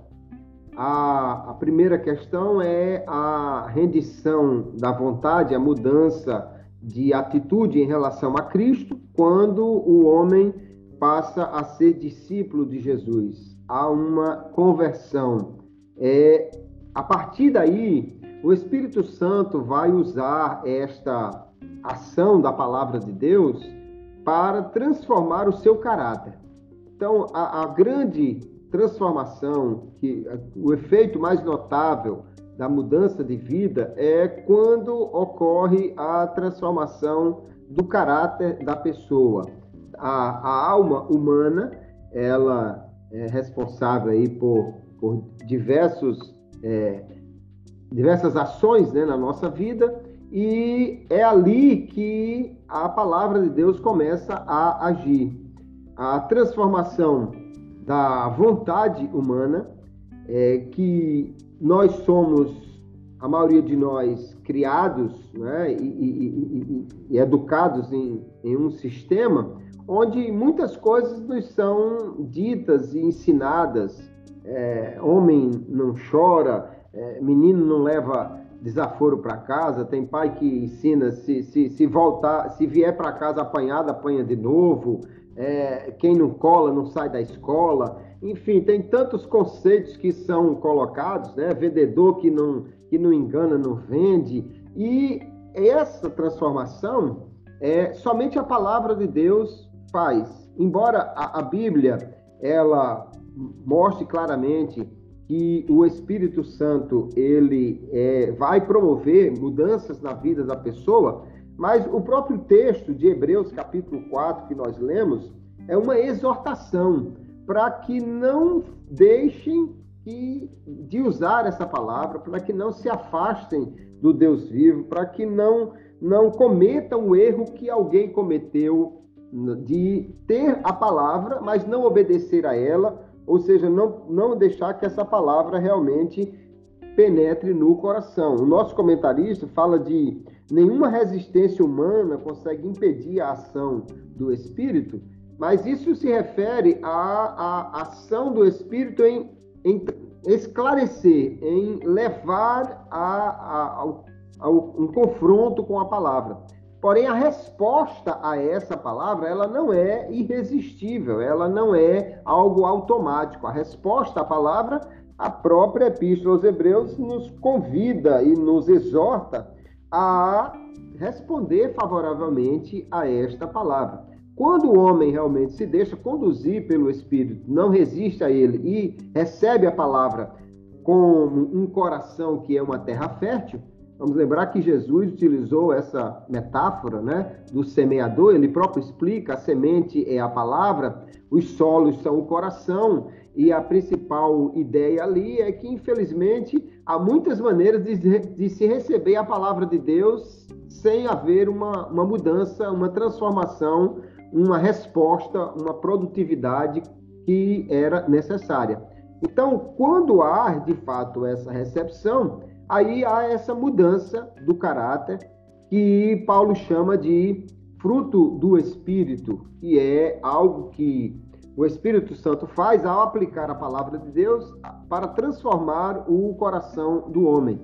A, a primeira questão é a rendição da vontade, a mudança de atitude em relação a Cristo, quando o homem passa a ser discípulo de Jesus. Há uma conversão. É, a partir daí, o Espírito Santo vai usar esta ação da palavra de Deus para transformar o seu caráter. Então, a, a grande transformação, que o efeito mais notável da mudança de vida é quando ocorre a transformação do caráter da pessoa. A, a alma humana, ela é responsável aí por, por diversos, é, diversas ações né, na nossa vida e é ali que a palavra de Deus começa a agir. A transformação da vontade humana, é, que nós somos, a maioria de nós, criados né, e, e, e, e educados em, em um sistema onde muitas coisas nos são ditas e ensinadas. É, homem não chora, é, menino não leva desaforo para casa, tem pai que ensina se, se, se voltar, se vier para casa apanhado, apanha de novo, é, quem não cola não sai da escola, enfim, tem tantos conceitos que são colocados, né? Vendedor que não, que não engana não vende, e essa transformação é somente a palavra de Deus faz. Embora a, a Bíblia ela mostre claramente que o Espírito Santo ele é, vai promover mudanças na vida da pessoa, mas o próprio texto de Hebreus, capítulo 4, que nós lemos, é uma exortação para que não deixem de usar essa palavra, para que não se afastem do Deus vivo, para que não, não cometam o erro que alguém cometeu de ter a palavra, mas não obedecer a ela ou seja, não, não deixar que essa palavra realmente penetre no coração. O nosso comentarista fala de nenhuma resistência humana consegue impedir a ação do Espírito, mas isso se refere à, à ação do Espírito em, em esclarecer, em levar a, a, ao, ao, um confronto com a palavra. Porém, a resposta a essa palavra, ela não é irresistível, ela não é algo automático. A resposta à palavra, a própria Epístola aos Hebreus nos convida e nos exorta a responder favoravelmente a esta palavra. Quando o homem realmente se deixa conduzir pelo Espírito, não resiste a ele e recebe a palavra como um coração que é uma terra fértil, Vamos lembrar que Jesus utilizou essa metáfora né, do semeador, ele próprio explica: a semente é a palavra, os solos são o coração, e a principal ideia ali é que, infelizmente, há muitas maneiras de, de se receber a palavra de Deus sem haver uma, uma mudança, uma transformação, uma resposta, uma produtividade que era necessária. Então, quando há de fato essa recepção, aí há essa mudança do caráter que Paulo chama de fruto do Espírito, que é algo que o Espírito Santo faz ao aplicar a palavra de Deus para transformar o coração do homem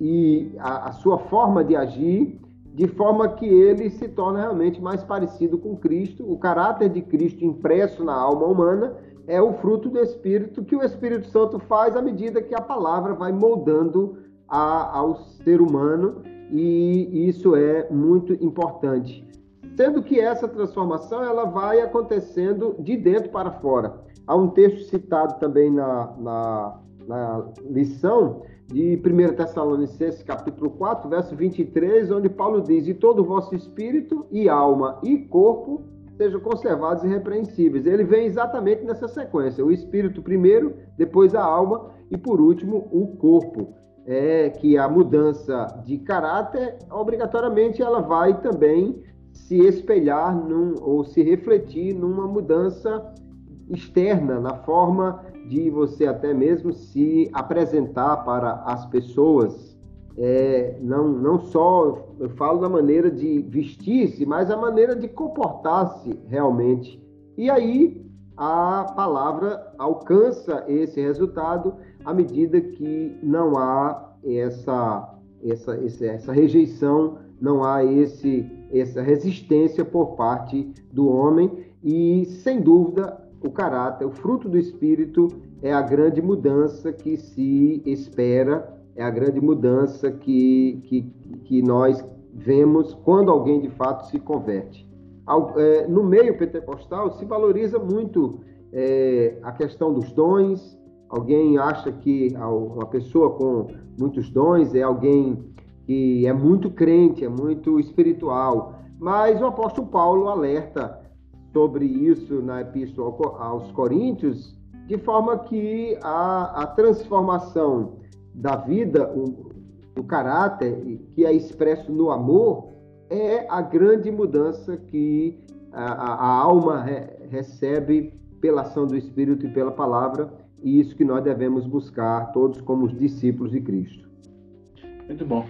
e a, a sua forma de agir, de forma que ele se torna realmente mais parecido com Cristo. O caráter de Cristo impresso na alma humana é o fruto do Espírito que o Espírito Santo faz à medida que a palavra vai moldando a, ao ser humano e isso é muito importante. Sendo que essa transformação ela vai acontecendo de dentro para fora. Há um texto citado também na, na, na lição de 1 Tessalonicenses, capítulo 4, verso 23, onde Paulo diz: E todo o vosso espírito e alma e corpo sejam conservados irrepreensíveis. Ele vem exatamente nessa sequência: o espírito primeiro, depois a alma e por último o corpo. É que a mudança de caráter, obrigatoriamente, ela vai também se espelhar num, ou se refletir numa mudança externa, na forma de você até mesmo se apresentar para as pessoas. É, não, não só eu falo na maneira de vestir-se, mas a maneira de comportar-se realmente. E aí a palavra alcança esse resultado à medida que não há essa, essa, essa rejeição, não há esse, essa resistência por parte do homem e, sem dúvida, o caráter, o fruto do espírito é a grande mudança que se espera, é a grande mudança que, que, que nós vemos quando alguém de fato se converte. É, no meio pentecostal se valoriza muito é, a questão dos dons. Alguém acha que uma pessoa com muitos dons é alguém que é muito crente, é muito espiritual. Mas o apóstolo Paulo alerta sobre isso na Epístola aos Coríntios, de forma que a, a transformação da vida, o, o caráter, que é expresso no amor, é a grande mudança que a, a alma re, recebe pela ação do Espírito e pela palavra, e isso que nós devemos buscar, todos como os discípulos de Cristo. Muito bom.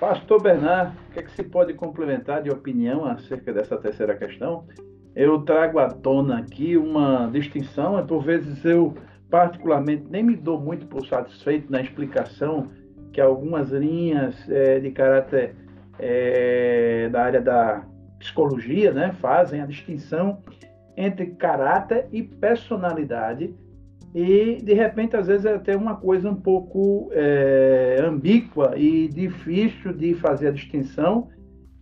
Pastor Bernard, o que, é que se pode complementar de opinião acerca dessa terceira questão? eu trago à tona aqui uma distinção, é por vezes eu particularmente nem me dou muito por satisfeito na explicação que algumas linhas é, de caráter é, da área da psicologia né, fazem a distinção entre caráter e personalidade e de repente às vezes é até uma coisa um pouco é, ambígua e difícil de fazer a distinção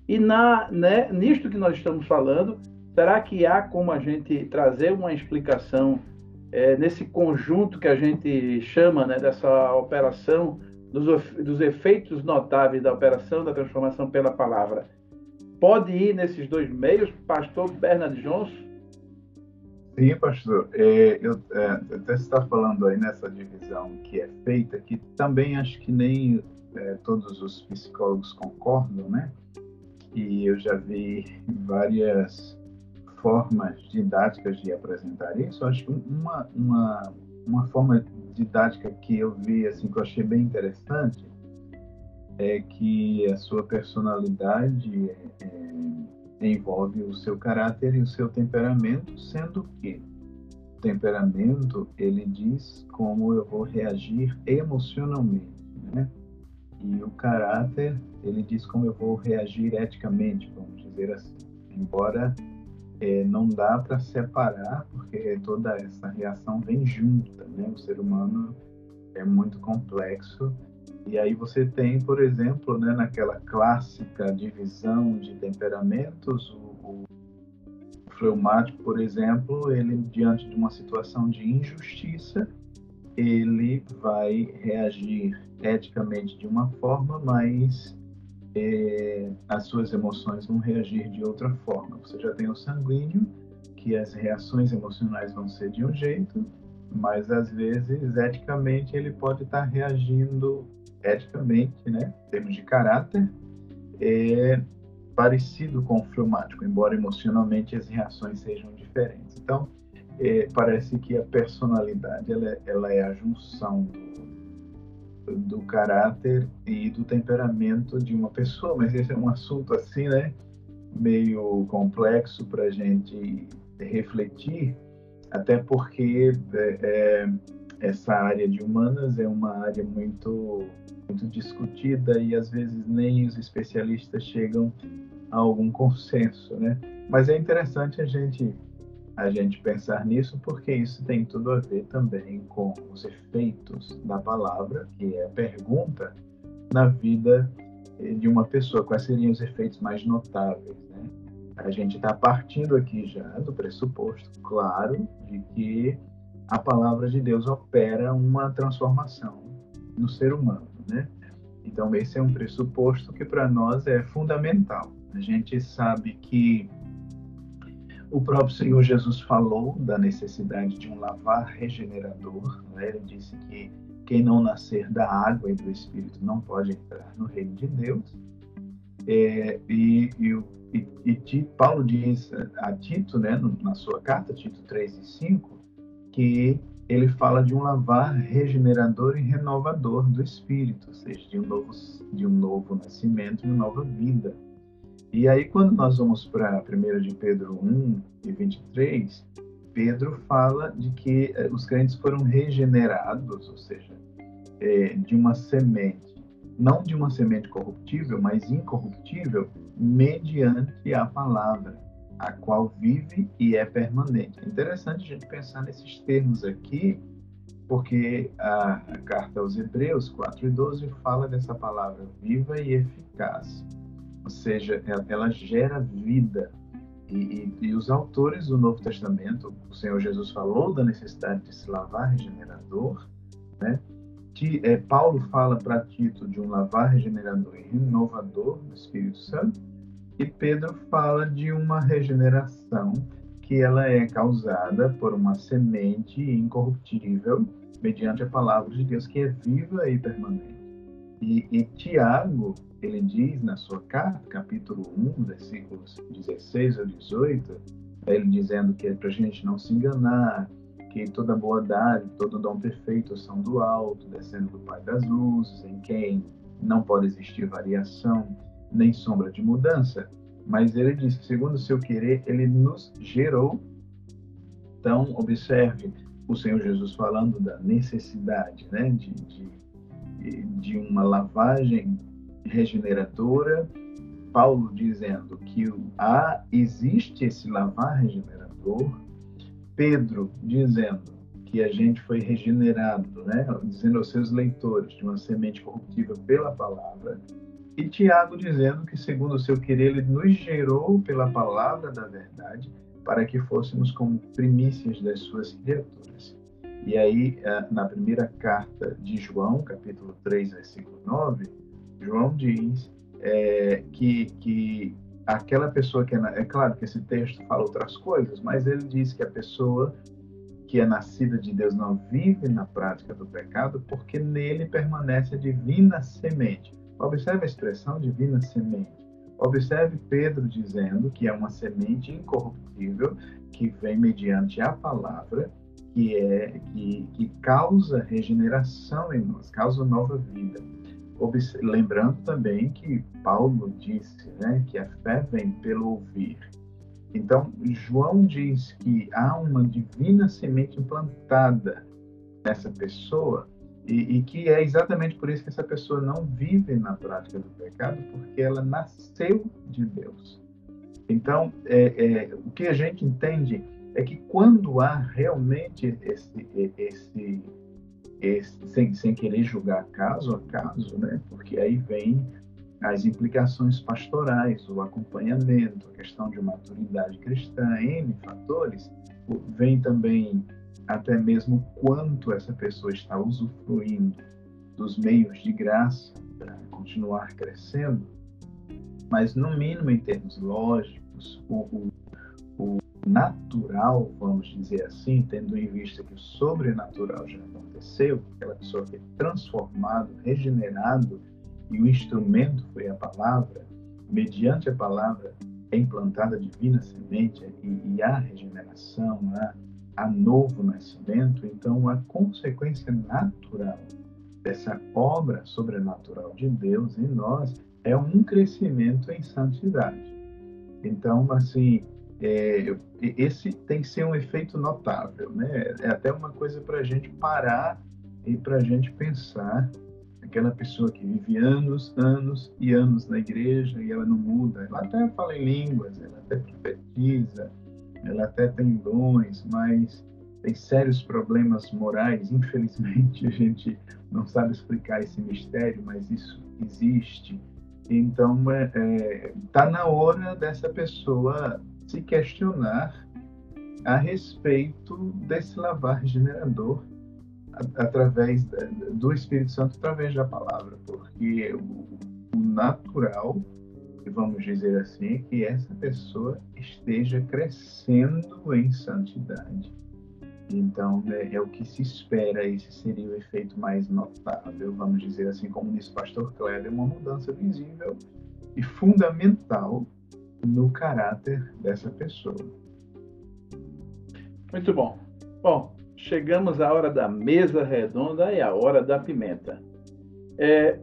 e na né, nisto que nós estamos falando Será que há como a gente trazer uma explicação é, nesse conjunto que a gente chama né, dessa operação, dos, dos efeitos notáveis da operação da transformação pela palavra? Pode ir nesses dois meios, pastor Bernard Johnson? Sim, pastor. É, eu é, até está falando aí nessa divisão que é feita, que também acho que nem é, todos os psicólogos concordam, né? E eu já vi várias formas didáticas de apresentar isso, acho que uma, uma, uma forma didática que eu vi, assim, que eu achei bem interessante, é que a sua personalidade é, envolve o seu caráter e o seu temperamento, sendo que o temperamento, ele diz como eu vou reagir emocionalmente, né? E o caráter, ele diz como eu vou reagir eticamente, vamos dizer assim. Embora é, não dá para separar, porque toda essa reação vem junta, né? O ser humano é muito complexo. E aí você tem, por exemplo, né, naquela clássica divisão de temperamentos, o, o fleumático, por exemplo, ele diante de uma situação de injustiça, ele vai reagir eticamente de uma forma, mas é, as suas emoções vão reagir de outra forma. Você já tem o sanguíneo, que as reações emocionais vão ser de um jeito, mas às vezes, eticamente, ele pode estar reagindo, eticamente, né, em termos de caráter, é parecido com o fleumático, embora emocionalmente as reações sejam diferentes. Então, é, parece que a personalidade ela é, ela é a junção do caráter e do temperamento de uma pessoa, mas esse é um assunto assim, né, meio complexo para a gente refletir, até porque é, é, essa área de humanas é uma área muito muito discutida e às vezes nem os especialistas chegam a algum consenso, né? Mas é interessante a gente a gente pensar nisso, porque isso tem tudo a ver também com os efeitos da palavra, que é a pergunta, na vida eh, de uma pessoa. Quais seriam os efeitos mais notáveis? Né? A gente está partindo aqui já do pressuposto, claro, de que a palavra de Deus opera uma transformação no ser humano, né? Então esse é um pressuposto que para nós é fundamental. A gente sabe que O próprio Senhor Jesus falou da necessidade de um lavar regenerador. Né? Ele disse que quem não nascer da água e do Espírito não pode entrar no reino de Deus. É, e, e, e, Paulo diz a Tito, né, na sua carta, Tito 3 e 5, que ele fala de um lavar regenerador e renovador do espírito, ou seja, de um novo, de um novo nascimento, de uma nova vida. E aí, quando nós vamos para 1 de Pedro 1 e 23, Pedro fala de que eh, os crentes foram regenerados, ou seja, é, de uma semente, não de uma semente corruptível, mas incorruptível, mediante a palavra, a qual vive e é permanente. É interessante a gente pensar nesses termos aqui, porque a, carta aos Hebreus 4 e 12 fala dessa palavra viva e eficaz ou seja, ela gera vida. E, e, e, os autores do Novo Testamento, o Senhor Jesus falou da necessidade de se lavar regenerador, né? Que, é, Paulo fala para Tito de um lavar regenerador e renovador do Espírito Santo, e Pedro fala de uma regeneração que ela é causada por uma semente incorruptível mediante a palavra de Deus que é viva e permanente. E, e Tiago ele diz na sua carta, capítulo 1, versículos 16 a 18, ele dizendo que é para a gente não se enganar, que toda boa dádiva, todo dom perfeito são do alto, descendo do Pai das luzes, em quem não pode existir variação, nem sombra de mudança. Mas ele diz que, segundo o seu querer, ele nos gerou. Então, observe o Senhor Jesus falando da necessidade né, de, de, de uma lavagem regeneradora, Paulo dizendo que há, existe esse lavar regenerador, Pedro dizendo que a gente foi regenerado, né? dizendo aos seus leitores, de uma semente corruptível pela palavra, e Tiago dizendo que, segundo o seu querer, ele nos gerou pela palavra da verdade para que fôssemos como primícias das suas criaturas. E aí, eh, na primeira carta de João, capítulo 3, versículo 9, João diz é, que, que aquela pessoa que é, é claro que esse texto fala outras coisas, mas ele diz que a pessoa que é nascida de Deus não vive na prática do pecado, porque nele permanece a divina semente. Observe a expressão divina semente. Observe Pedro dizendo que é uma semente incorruptível que vem mediante a palavra, que é que, que causa regeneração em nós, causa nova vida lembrando também que Paulo disse né, que a fé vem pelo ouvir. Então, João diz que há uma divina semente implantada nessa pessoa e, e, que é exatamente por isso que essa pessoa não vive na prática do pecado, porque ela nasceu de Deus. Então, é, é, o que a gente entende é que quando há realmente esse, esse sem, sem querer julgar caso a caso, né? porque aí vem as implicações pastorais, o acompanhamento, a questão de maturidade cristã, N fatores, vem também até mesmo quanto essa pessoa está usufruindo dos meios de graça para continuar crescendo, mas no mínimo em termos lógicos, o, o, natural, vamos dizer assim, tendo em vista que o sobrenatural já aconteceu, aquela pessoa foi transformado, regenerado, e o instrumento foi a palavra, mediante a palavra é implantada a divina semente e, e há regeneração, há, há novo nascimento, então a consequência natural dessa obra sobrenatural de Deus em nós é um crescimento em santidade. Então, assim, é, esse tem que ser um efeito notável, né? É até uma coisa para a gente parar e para a gente pensar aquela pessoa que vive anos, anos e anos na igreja e ela não muda. Ela até fala em línguas, ela até profetiza, ela até tem dons, mas tem sérios problemas morais. Infelizmente, [laughs] a gente não sabe explicar esse mistério, mas isso existe. Então, está é, é, tá na hora dessa pessoa se questionar a respeito desse lavar regenerador através do Espírito Santo, através da palavra, porque o, natural vamos dizer assim, que essa pessoa esteja crescendo em santidade. Então, é, é, o que se espera, esse seria o efeito mais notável, vamos dizer assim, como disse o pastor Kleber, uma mudança visível e fundamental no caráter dessa pessoa. Muito bom. Bom, chegamos à hora da mesa redonda e à hora da pimenta. É,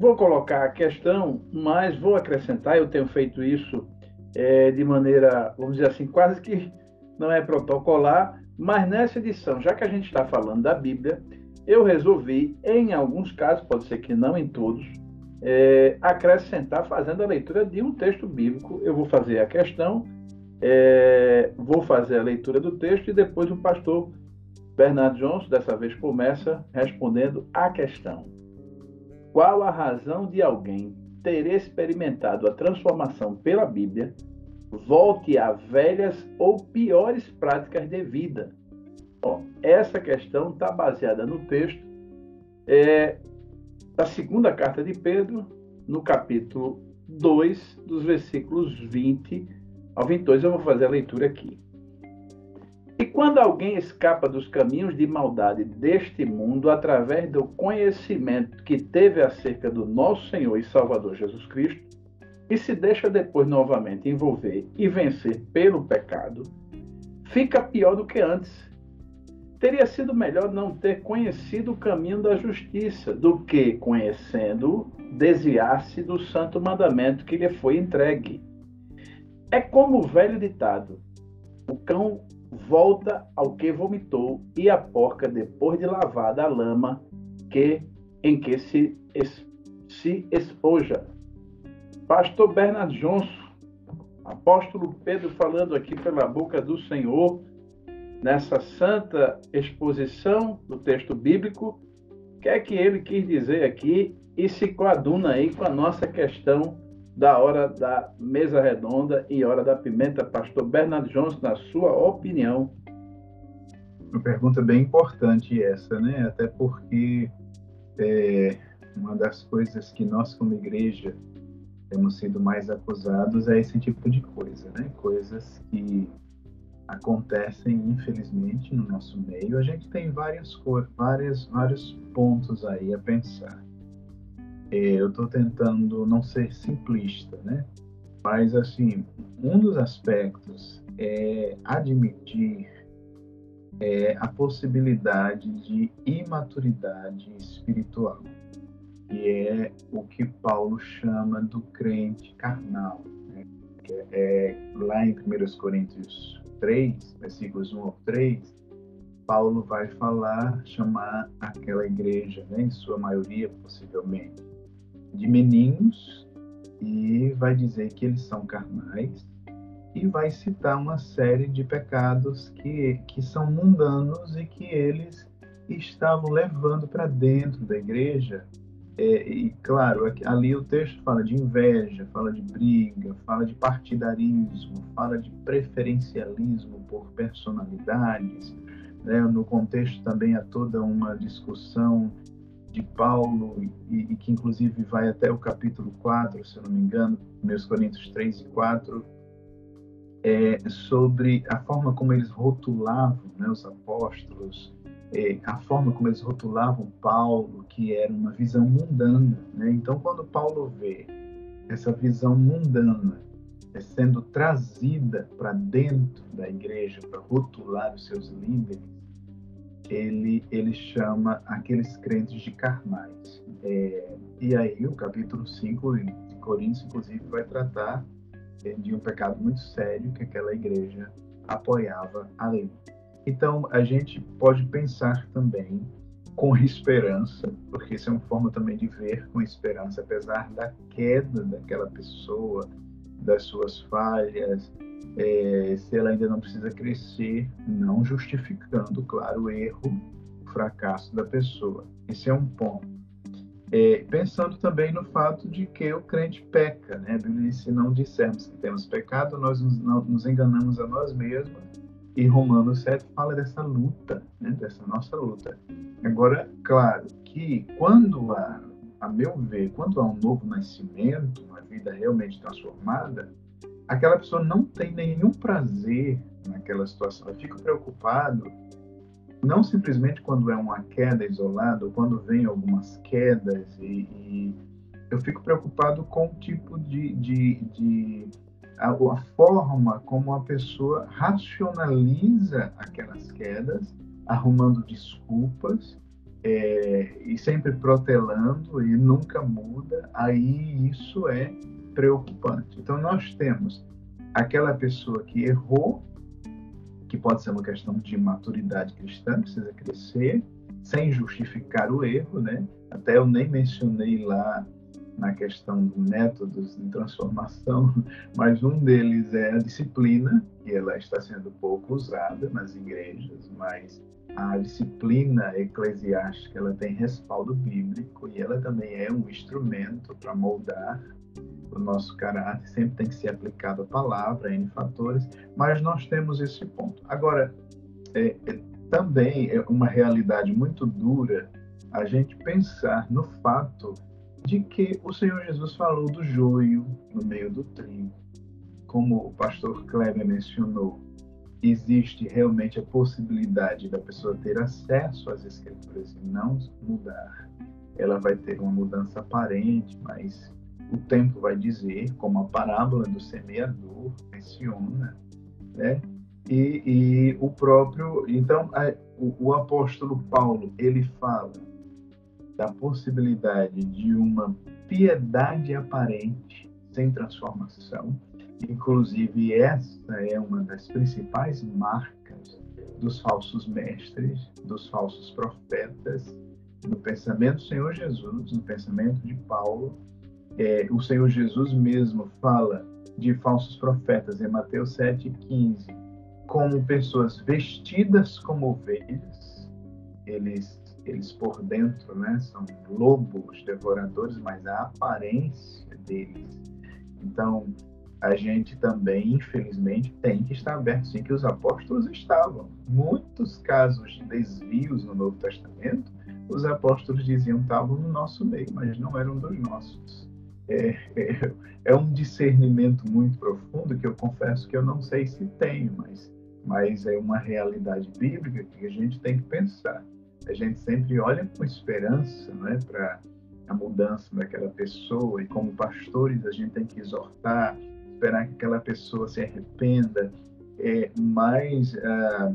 vou colocar a questão, mas vou acrescentar, eu tenho feito isso é, de maneira, vamos dizer assim, quase que não é protocolar, mas nessa edição, já que a gente está falando da Bíblia, eu resolvi, em alguns casos, pode ser que não em todos, é, acrescentar fazendo a leitura de um texto bíblico. Eu vou fazer a questão, é, vou fazer a leitura do texto e depois o pastor Bernardo Johnson, dessa vez, começa respondendo a questão: Qual a razão de alguém ter experimentado a transformação pela Bíblia volte a velhas ou piores práticas de vida? Bom, essa questão está baseada no texto é, da segunda carta de Pedro, no capítulo 2, dos versículos 20 ao 22. Eu vou fazer a leitura aqui. E quando alguém escapa dos caminhos de maldade deste mundo através do conhecimento que teve acerca do nosso Senhor e Salvador Jesus Cristo, e se deixa depois novamente envolver e vencer pelo pecado, fica pior do que antes Teria sido melhor não ter conhecido o caminho da justiça do que, conhecendo-o, desviar-se do santo mandamento que lhe foi entregue. É como o velho ditado: o cão volta ao que vomitou e a porca depois de lavada a lama que em que se, es, se espoja. Pastor Bernard Johnson, apóstolo Pedro falando aqui pela boca do Senhor, nessa santa exposição do texto bíblico, o que é que ele quis dizer aqui e se coaduna aí com a nossa questão da hora da mesa redonda e hora da pimenta, pastor Bernardo Jones, na sua opinião? Uma pergunta bem importante essa, né? Até porque é, uma das coisas que nós como igreja temos sido mais acusados é esse tipo de coisa, né? Coisas que acontecem, infelizmente, no nosso meio, a gente tem várias, várias, vários pontos aí a pensar. É, eu estou tentando não ser simplista, né? Mas, assim, um dos aspectos é admitir é, a possibilidade de imaturidade espiritual, que é o que Paulo chama do crente carnal. Né? É, lá em 1 Coríntios 3, versículos 1 ao 3, Paulo vai falar, chamar aquela igreja, né, em sua maioria possivelmente, de meninos e vai dizer que eles são carnais e vai citar uma série de pecados que, que são mundanos e que eles estavam levando para dentro da igreja é, e claro, ali o texto fala de inveja, fala de briga, fala de partidarismo, fala de preferencialismo por personalidades. Né? No contexto também há toda uma discussão de Paulo, e, e, que inclusive vai até o capítulo 4, se eu não me engano, meus Coríntios 3 e 4, é, sobre a forma como eles rotulavam né, os apóstolos, é, a forma como eles rotulavam Paulo, que era uma visão mundana. Né? Então, quando Paulo vê essa visão mundana é, sendo trazida para dentro da igreja para rotular os seus líderes, ele, ele chama aqueles crentes de carnais. É, e aí, o capítulo 5 de Coríntios, inclusive, vai tratar é, de um pecado muito sério que aquela igreja apoiava ali. Então, a gente pode pensar também com esperança, porque isso é uma forma também de ver com esperança, apesar da queda daquela pessoa, das suas falhas, é, se ela ainda não precisa crescer, não justificando, claro, o erro, o fracasso da pessoa. Esse é um ponto. É, pensando também no fato de que o crente peca, né? Se não dissermos que temos pecado, nós nos, nos enganamos a nós mesmos e Romanos 7 fala dessa luta, né, dessa nossa luta. Agora, claro que quando há, a meu ver, quando há um novo nascimento, nós vida realmente transformada, aquela pessoa não tem nenhum prazer naquela situação. Eu fico preocupado não simplesmente quando é uma queda isolada, ou quando vem algumas quedas, e, e eu fico preocupado com o tipo de, de, de a, a, forma como a pessoa racionaliza aquelas quedas, arrumando desculpas é, e sempre protelando e nunca muda, aí isso é preocupante. Então nós temos aquela pessoa que errou que pode ser uma questão de maturidade cristã, precisa crescer, sem justificar o erro, né? Até eu nem mencionei lá na questão dos métodos de transformação, [laughs] mas um deles é a disciplina, que ela está sendo pouco usada nas igrejas, mas a disciplina eclesiástica ela tem respaldo bíblico e ela também é um instrumento para moldar o nosso caráter, sempre tem que ser aplicado a palavra, N fatores, mas nós temos esse ponto. Agora, é, é, também é uma realidade muito dura a gente pensar no fato de que o Senhor Jesus falou do joio no meio do trigo. Como o pastor Kleber mencionou, existe realmente a possibilidade da pessoa ter acesso às escrituras e não mudar. Ela vai ter uma mudança aparente, mas o tempo vai dizer, como a parábola do semeador menciona, né? E, e o próprio, então, a, o, o apóstolo Paulo ele fala da possibilidade de uma piedade aparente sem transformação. Inclusive, essa é uma das principais marcas dos falsos mestres, dos falsos profetas, no pensamento do Senhor Jesus, no pensamento de Paulo, é, o Senhor Jesus mesmo fala de falsos profetas em Mateus 7,15, como pessoas vestidas como ovelhas, eles, eles por dentro né, são lobos devoradores, mas a aparência deles. Então, a gente também, infelizmente, tem que estar aberto, sim, que os apóstolos estavam. Muitos casos de desvios no Novo Testamento, os apóstolos diziam estavam no nosso meio, mas não eram dos nossos é, [laughs] é, um discernimento muito profundo que eu confesso que eu não sei se tenho, mas, mas é uma realidade bíblica que a gente tem que pensar. A gente sempre olha com esperança né, para a mudança daquela pessoa e como pastores a gente tem que exortar, esperar que aquela pessoa se arrependa, é, mas ah,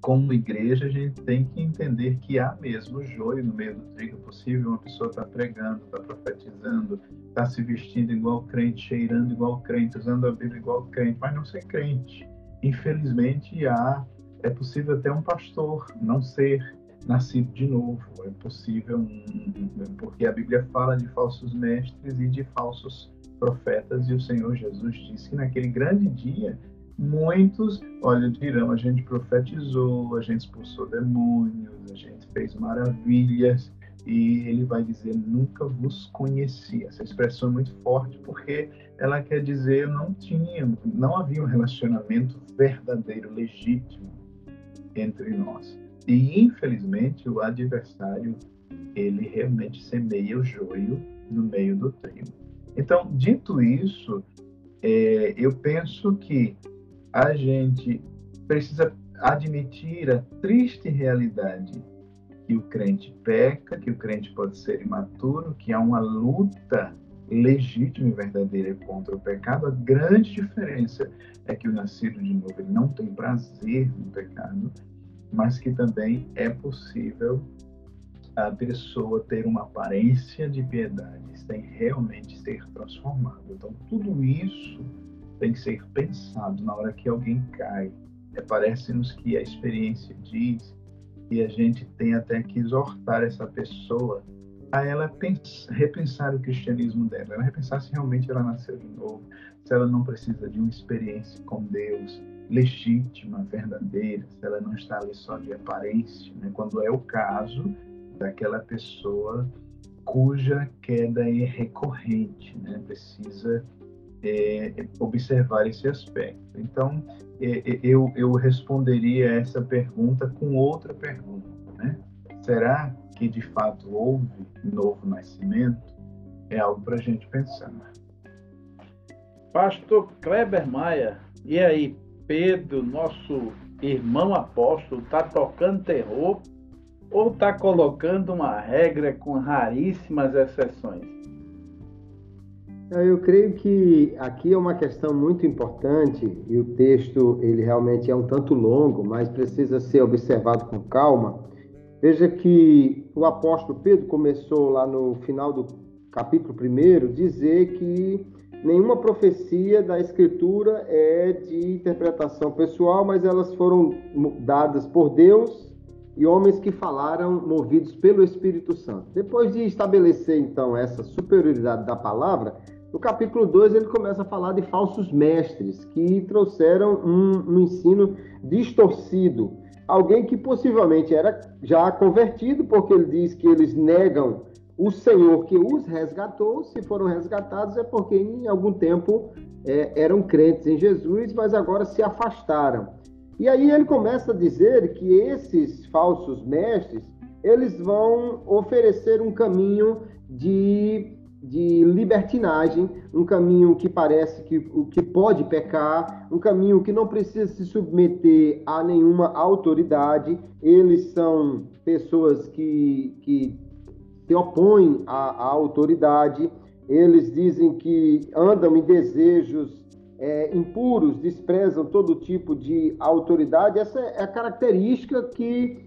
como igreja, a gente tem que entender que há mesmo joio no meio do trigo. É possível uma pessoa estar tá pregando, estar tá profetizando, estar tá se vestindo igual crente, cheirando igual crente, usando a Bíblia igual crente, mas não ser crente. Infelizmente, há, é possível até um pastor não ser nascido de novo. É possível, porque a Bíblia fala de falsos mestres e de falsos profetas, e o Senhor Jesus disse que naquele grande dia muitos, olha, dirão, a gente profetizou, a gente expulsou demônios, a gente fez maravilhas, e ele vai dizer, nunca vos conheci. Essa expressão é muito forte porque ela quer dizer, não tinha, não havia um relacionamento verdadeiro, legítimo entre nós. E infelizmente o adversário, ele realmente semeia o joio no meio do trigo. Então, dito isso, é, eu penso que a gente precisa admitir a triste realidade que o crente peca, que o crente pode ser imaturo, que há uma luta legítima e verdadeira contra o pecado. A grande diferença é que o nascido de novo não tem prazer no pecado, mas que também é possível a pessoa ter uma aparência de piedade sem realmente ser transformado. Então, tudo isso tem que ser pensado na hora que alguém cai. É, Parece-nos que a experiência diz que a gente tem até que exortar essa pessoa a ela pensar, repensar o cristianismo dela, ela repensar se realmente ela nasceu de novo, se ela não precisa de uma experiência com Deus legítima, verdadeira, se ela não está ali só de aparência, né? quando é o caso daquela pessoa cuja queda é recorrente, né? precisa é, observar esse aspecto. Então, é, é, eu, eu responderia essa pergunta com outra pergunta, né? Será que de fato houve novo nascimento? É algo para a gente pensar. Pastor Kleber Maia, e aí, Pedro, nosso irmão apóstolo, está tocando terror ou está colocando uma regra com raríssimas exceções? Eu creio que aqui é uma questão muito importante e o texto ele realmente é um tanto longo, mas precisa ser observado com calma. Veja que o apóstolo Pedro começou lá no final do capítulo 1 dizer que nenhuma profecia da Escritura é de interpretação pessoal, mas elas foram dadas por Deus e homens que falaram movidos pelo Espírito Santo. Depois de estabelecer então essa superioridade da palavra, no capítulo 2 ele começa a falar de falsos mestres que trouxeram um, um ensino distorcido. Alguém que possivelmente era já convertido, porque ele diz que eles negam o Senhor que os resgatou, se foram resgatados, é porque em algum tempo é, eram crentes em Jesus, mas agora se afastaram. E aí ele começa a dizer que esses falsos mestres, eles vão oferecer um caminho de, de libertinagem, um caminho que parece que, que pode pecar, um caminho que não precisa se submeter a nenhuma autoridade. Eles são pessoas que, que se opõem à, à autoridade, eles dizem que andam em desejos é, impuros, desprezam todo tipo de autoridade. Essa é a característica que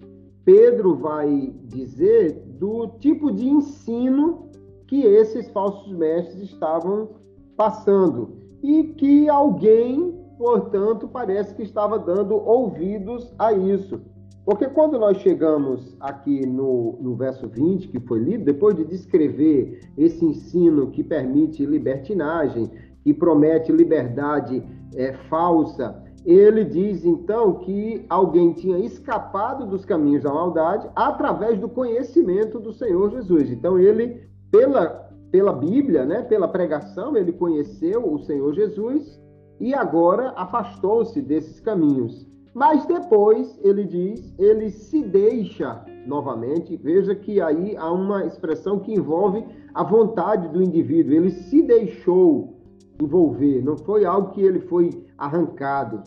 Pedro vai dizer do tipo de ensino que esses falsos mestres estavam passando e que alguém, portanto, parece que estava dando ouvidos a isso. Porque quando nós chegamos aqui no, no verso 20, que foi lido, depois de descrever esse ensino que permite libertinagem, e promete liberdade é, falsa, ele diz então que alguém tinha escapado dos caminhos da maldade através do conhecimento do Senhor Jesus. Então ele, pela, pela Bíblia, né, pela pregação, ele conheceu o Senhor Jesus e agora afastou-se desses caminhos. Mas depois, ele diz, ele se deixa novamente. Veja que aí há uma expressão que envolve a vontade do indivíduo. Ele se deixou envolver, não foi algo que ele foi arrancado.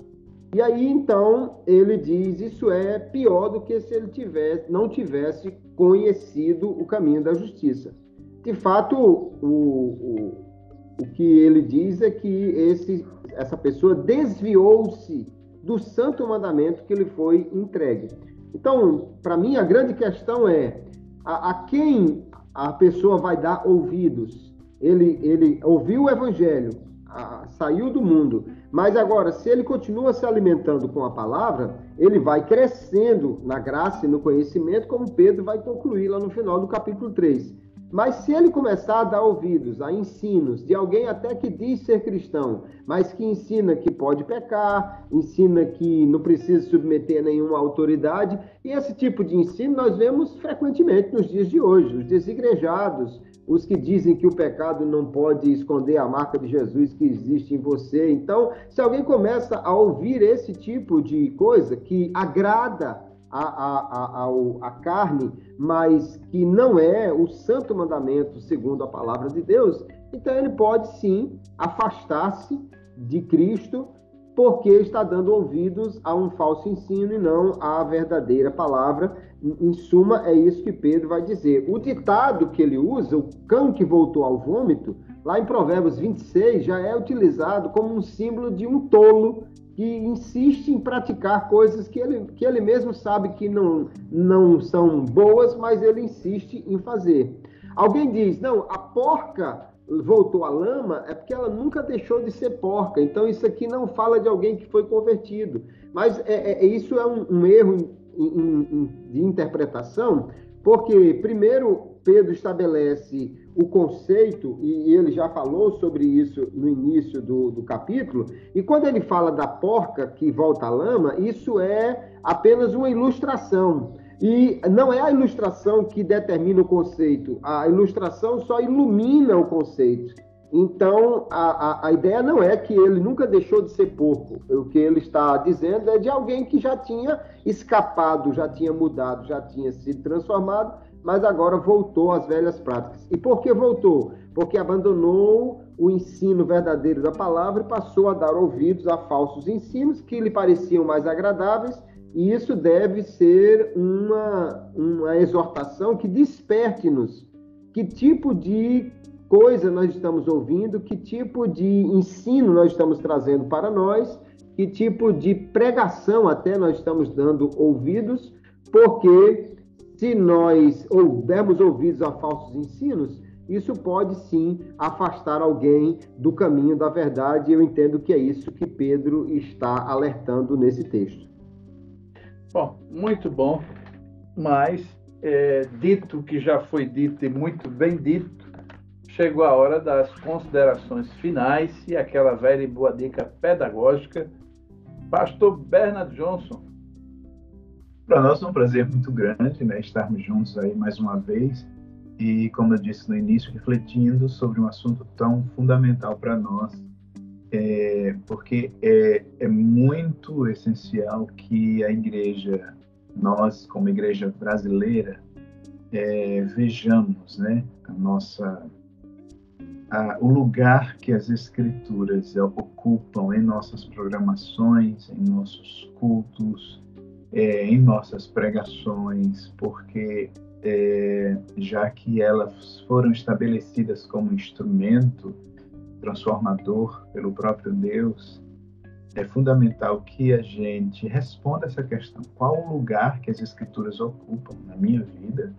E aí então ele diz: isso é pior do que se ele tivesse, não tivesse conhecido o caminho da justiça. De fato, o, o, o que ele diz é que esse, essa pessoa desviou-se do santo mandamento que lhe foi entregue. Então, para mim, a grande questão é a, a, quem a pessoa vai dar ouvidos. Ele, ele ouviu o evangelho, a, saiu do mundo, mas agora, se ele continua se alimentando com a palavra, ele vai crescendo na graça e no conhecimento, como Pedro vai concluir lá no final do capítulo 3. Mas se ele começar a dar ouvidos a ensinos de alguém até que diz ser cristão, mas que ensina que pode pecar, ensina que não precisa submeter a nenhuma autoridade, e esse tipo de ensino nós vemos frequentemente nos dias de hoje. Os desigrejados, os que dizem que o pecado não pode esconder a marca de Jesus que existe em você. Então, se alguém começa a ouvir esse tipo de coisa que agrada a, a, a, a, carne, mas que não é o santo mandamento segundo a palavra de Deus, então ele pode sim afastar-se de Cristo, porque está dando ouvidos a um falso ensino e não à verdadeira palavra. Em suma, é isso que Pedro vai dizer. O ditado que ele usa, o cão que voltou ao vômito, lá em Provérbios 26, já é utilizado como um símbolo de um tolo que insiste em praticar coisas que ele, que ele mesmo sabe que não, não são boas, mas ele insiste em fazer. Alguém diz, não, a porca voltou à lama é porque ela nunca deixou de ser porca. Então isso aqui não fala de alguém que foi convertido. Mas é, é, é isso é um, um erro de interpretação, porque primeiro Pedro estabelece o conceito, e ele já falou sobre isso no início do, do, capítulo, e quando ele fala da porca que volta à lama, isso é apenas uma ilustração. E não é a ilustração que determina o conceito, a ilustração só ilumina o conceito. Então, a, a, a, ideia não é que ele nunca deixou de ser porco. O que ele está dizendo é de alguém que já tinha escapado, já tinha mudado, já tinha sido transformado, mas agora voltou às velhas práticas. E por que voltou? Porque abandonou o ensino verdadeiro da palavra e passou a dar ouvidos a falsos ensinos que lhe pareciam mais agradáveis, e isso deve ser uma, uma exortação que desperte-nos que tipo de coisa nós estamos ouvindo, que tipo de ensino nós estamos trazendo para nós, que tipo de pregação até nós estamos dando ouvidos, porque se nós ou dermos ouvidos a falsos ensinos, isso pode sim afastar alguém do caminho da verdade. Eu entendo que é isso que Pedro está alertando nesse texto. Bom, muito bom, mas é, dito que já foi dito e muito bem dito, chegou a hora das considerações finais e aquela velha e boa dica pedagógica. Pastor Bernard Johnson. Para nós é um prazer muito grande né, estarmos juntos aí mais uma vez. E, como eu disse no início, refletindo sobre um assunto tão fundamental para nós, é, porque é, é muito essencial que a igreja, nós como igreja brasileira, é, vejamos né, a nossa a, o lugar que as escrituras ocupam em nossas programações, em nossos cultos, é, em nossas pregações, porque é, já que elas foram estabelecidas como instrumento transformador pelo próprio Deus, é fundamental que a gente responda essa questão: qual o lugar que as escrituras ocupam na minha vida?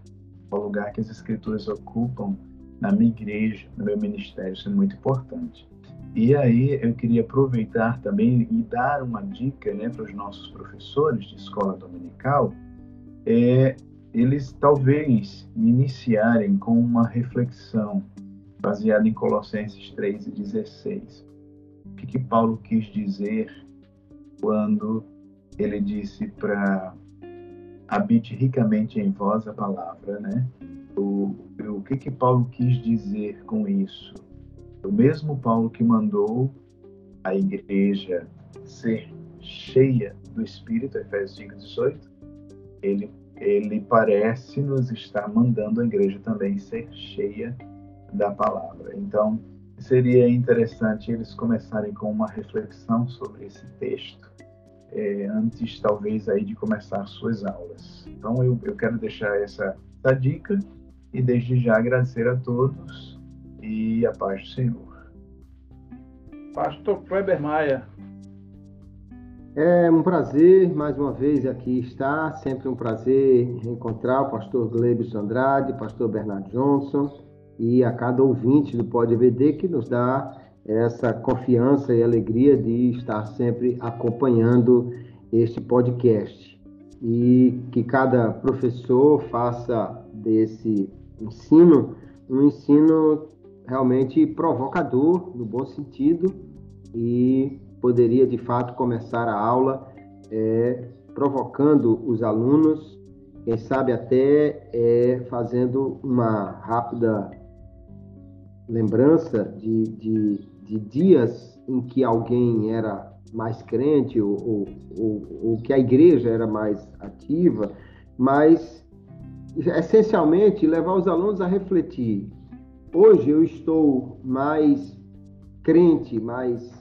Qual o lugar que as escrituras ocupam na minha igreja, no meu ministério, isso é muito importante. E aí eu queria aproveitar também e dar uma dica né, para os nossos professores de escola dominical, é eles talvez iniciarem com uma reflexão baseada em Colossenses 3,16. O que, que Paulo quis dizer quando ele disse para habite ricamente em vós a palavra, né? O, o que que Paulo quis dizer com isso? O mesmo Paulo que mandou a igreja ser cheia do Espírito, Efésios 5:18, ele ele parece nos estar mandando a igreja também ser cheia da palavra. Então, seria interessante eles começarem com uma reflexão sobre esse texto é, antes, talvez, aí de começar suas aulas. Então, eu, eu quero deixar essa, essa dica e desde já agradecer a todos e a paz do Senhor. Pastor Kleber Maia. É um prazer mais uma vez aqui estar, sempre um prazer encontrar o pastor Glebson Andrade, pastor Bernardo Johnson e a cada ouvinte do Pode EBD que nos dá essa confiança e alegria de estar sempre acompanhando este podcast. E que cada professor faça desse ensino, um ensino realmente provocador, no bom sentido, e poderia de fato começar a aula é, provocando os alunos, quem sabe até é, fazendo uma rápida lembrança de, de, de, dias em que alguém era mais crente ou, ou, ou, ou que a igreja era mais ativa, mas essencialmente levar os alunos a refletir. Hoje eu estou mais crente, mais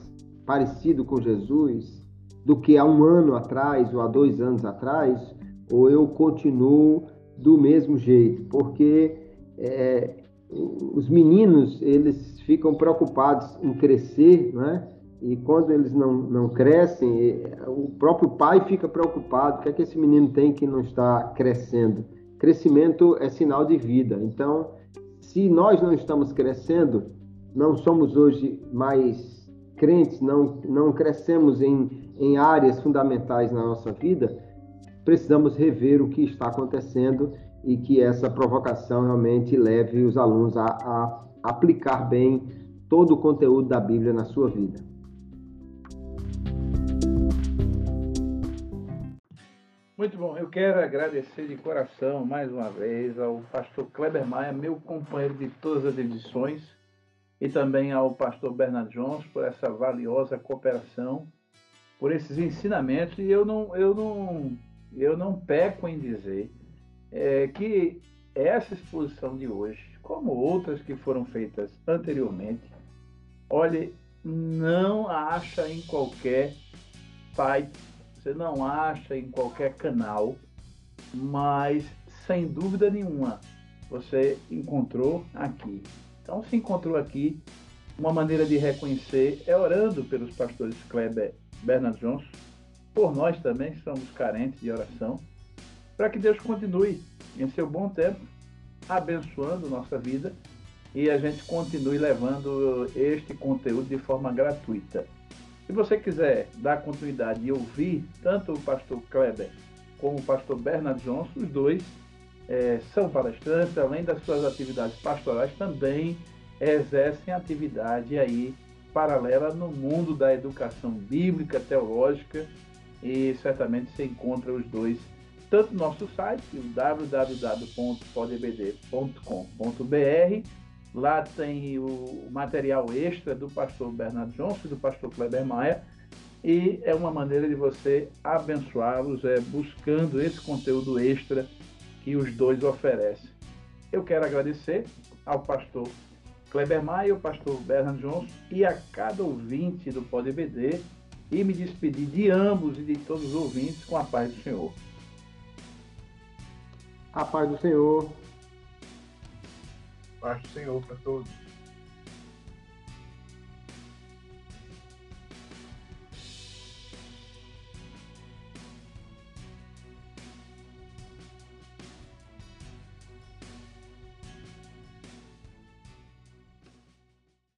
parecido com Jesus do que há um ano atrás ou há dois anos atrás, ou eu continuo do mesmo jeito, porque é, os meninos eles ficam preocupados em crescer, né? E quando eles não, não crescem, o próprio pai fica preocupado: o que é que esse menino tem que não está crescendo? Crescimento é sinal de vida. Então, se nós não estamos crescendo, não somos hoje mais crentes, não, não crescemos em, em áreas fundamentais na nossa vida, precisamos rever o que está acontecendo e que essa provocação realmente leve os alunos a, a aplicar bem todo o conteúdo da Bíblia na sua vida. Muito bom, eu quero agradecer de coração mais uma vez ao pastor Kleber Maia, meu companheiro de todas as edições, e também ao pastor Bernard Jones por essa valiosa cooperação, por esses ensinamentos. E eu não, eu não, eu não peco em dizer é, que essa exposição de hoje, como outras que foram feitas anteriormente, olhe, não acha em qualquer site, você não acha em qualquer canal, mas sem dúvida nenhuma você encontrou aqui. Então, se encontrou aqui, uma maneira de reconhecer é orando pelos pastores Kleber Bernard Johnson, por nós também, somos carentes de oração, para que Deus continue em seu bom tempo, abençoando nossa vida e a gente continue levando este conteúdo de forma gratuita. Se você quiser dar continuidade e ouvir tanto o pastor Kleber como o pastor Bernard Johnson, os dois é, são palestrantes, além das suas atividades pastorais, também exercem atividade aí paralela no mundo da educação bíblica, teológica, e certamente se encontra os dois tanto no nosso site, o www.podebd.com.br, lá tem o material extra do pastor Bernardo Johnson e do pastor Kleber Maia, e é uma maneira de você abençoá-los, é, buscando esse conteúdo extra que os dois oferecem. Eu quero agradecer ao pastor Kleber Maia, ao pastor Bernardo Johnson e a cada ouvinte do PodBD e me despedir de ambos e de todos os ouvintes com a paz do Senhor. A paz do Senhor. Paz do Senhor para todos.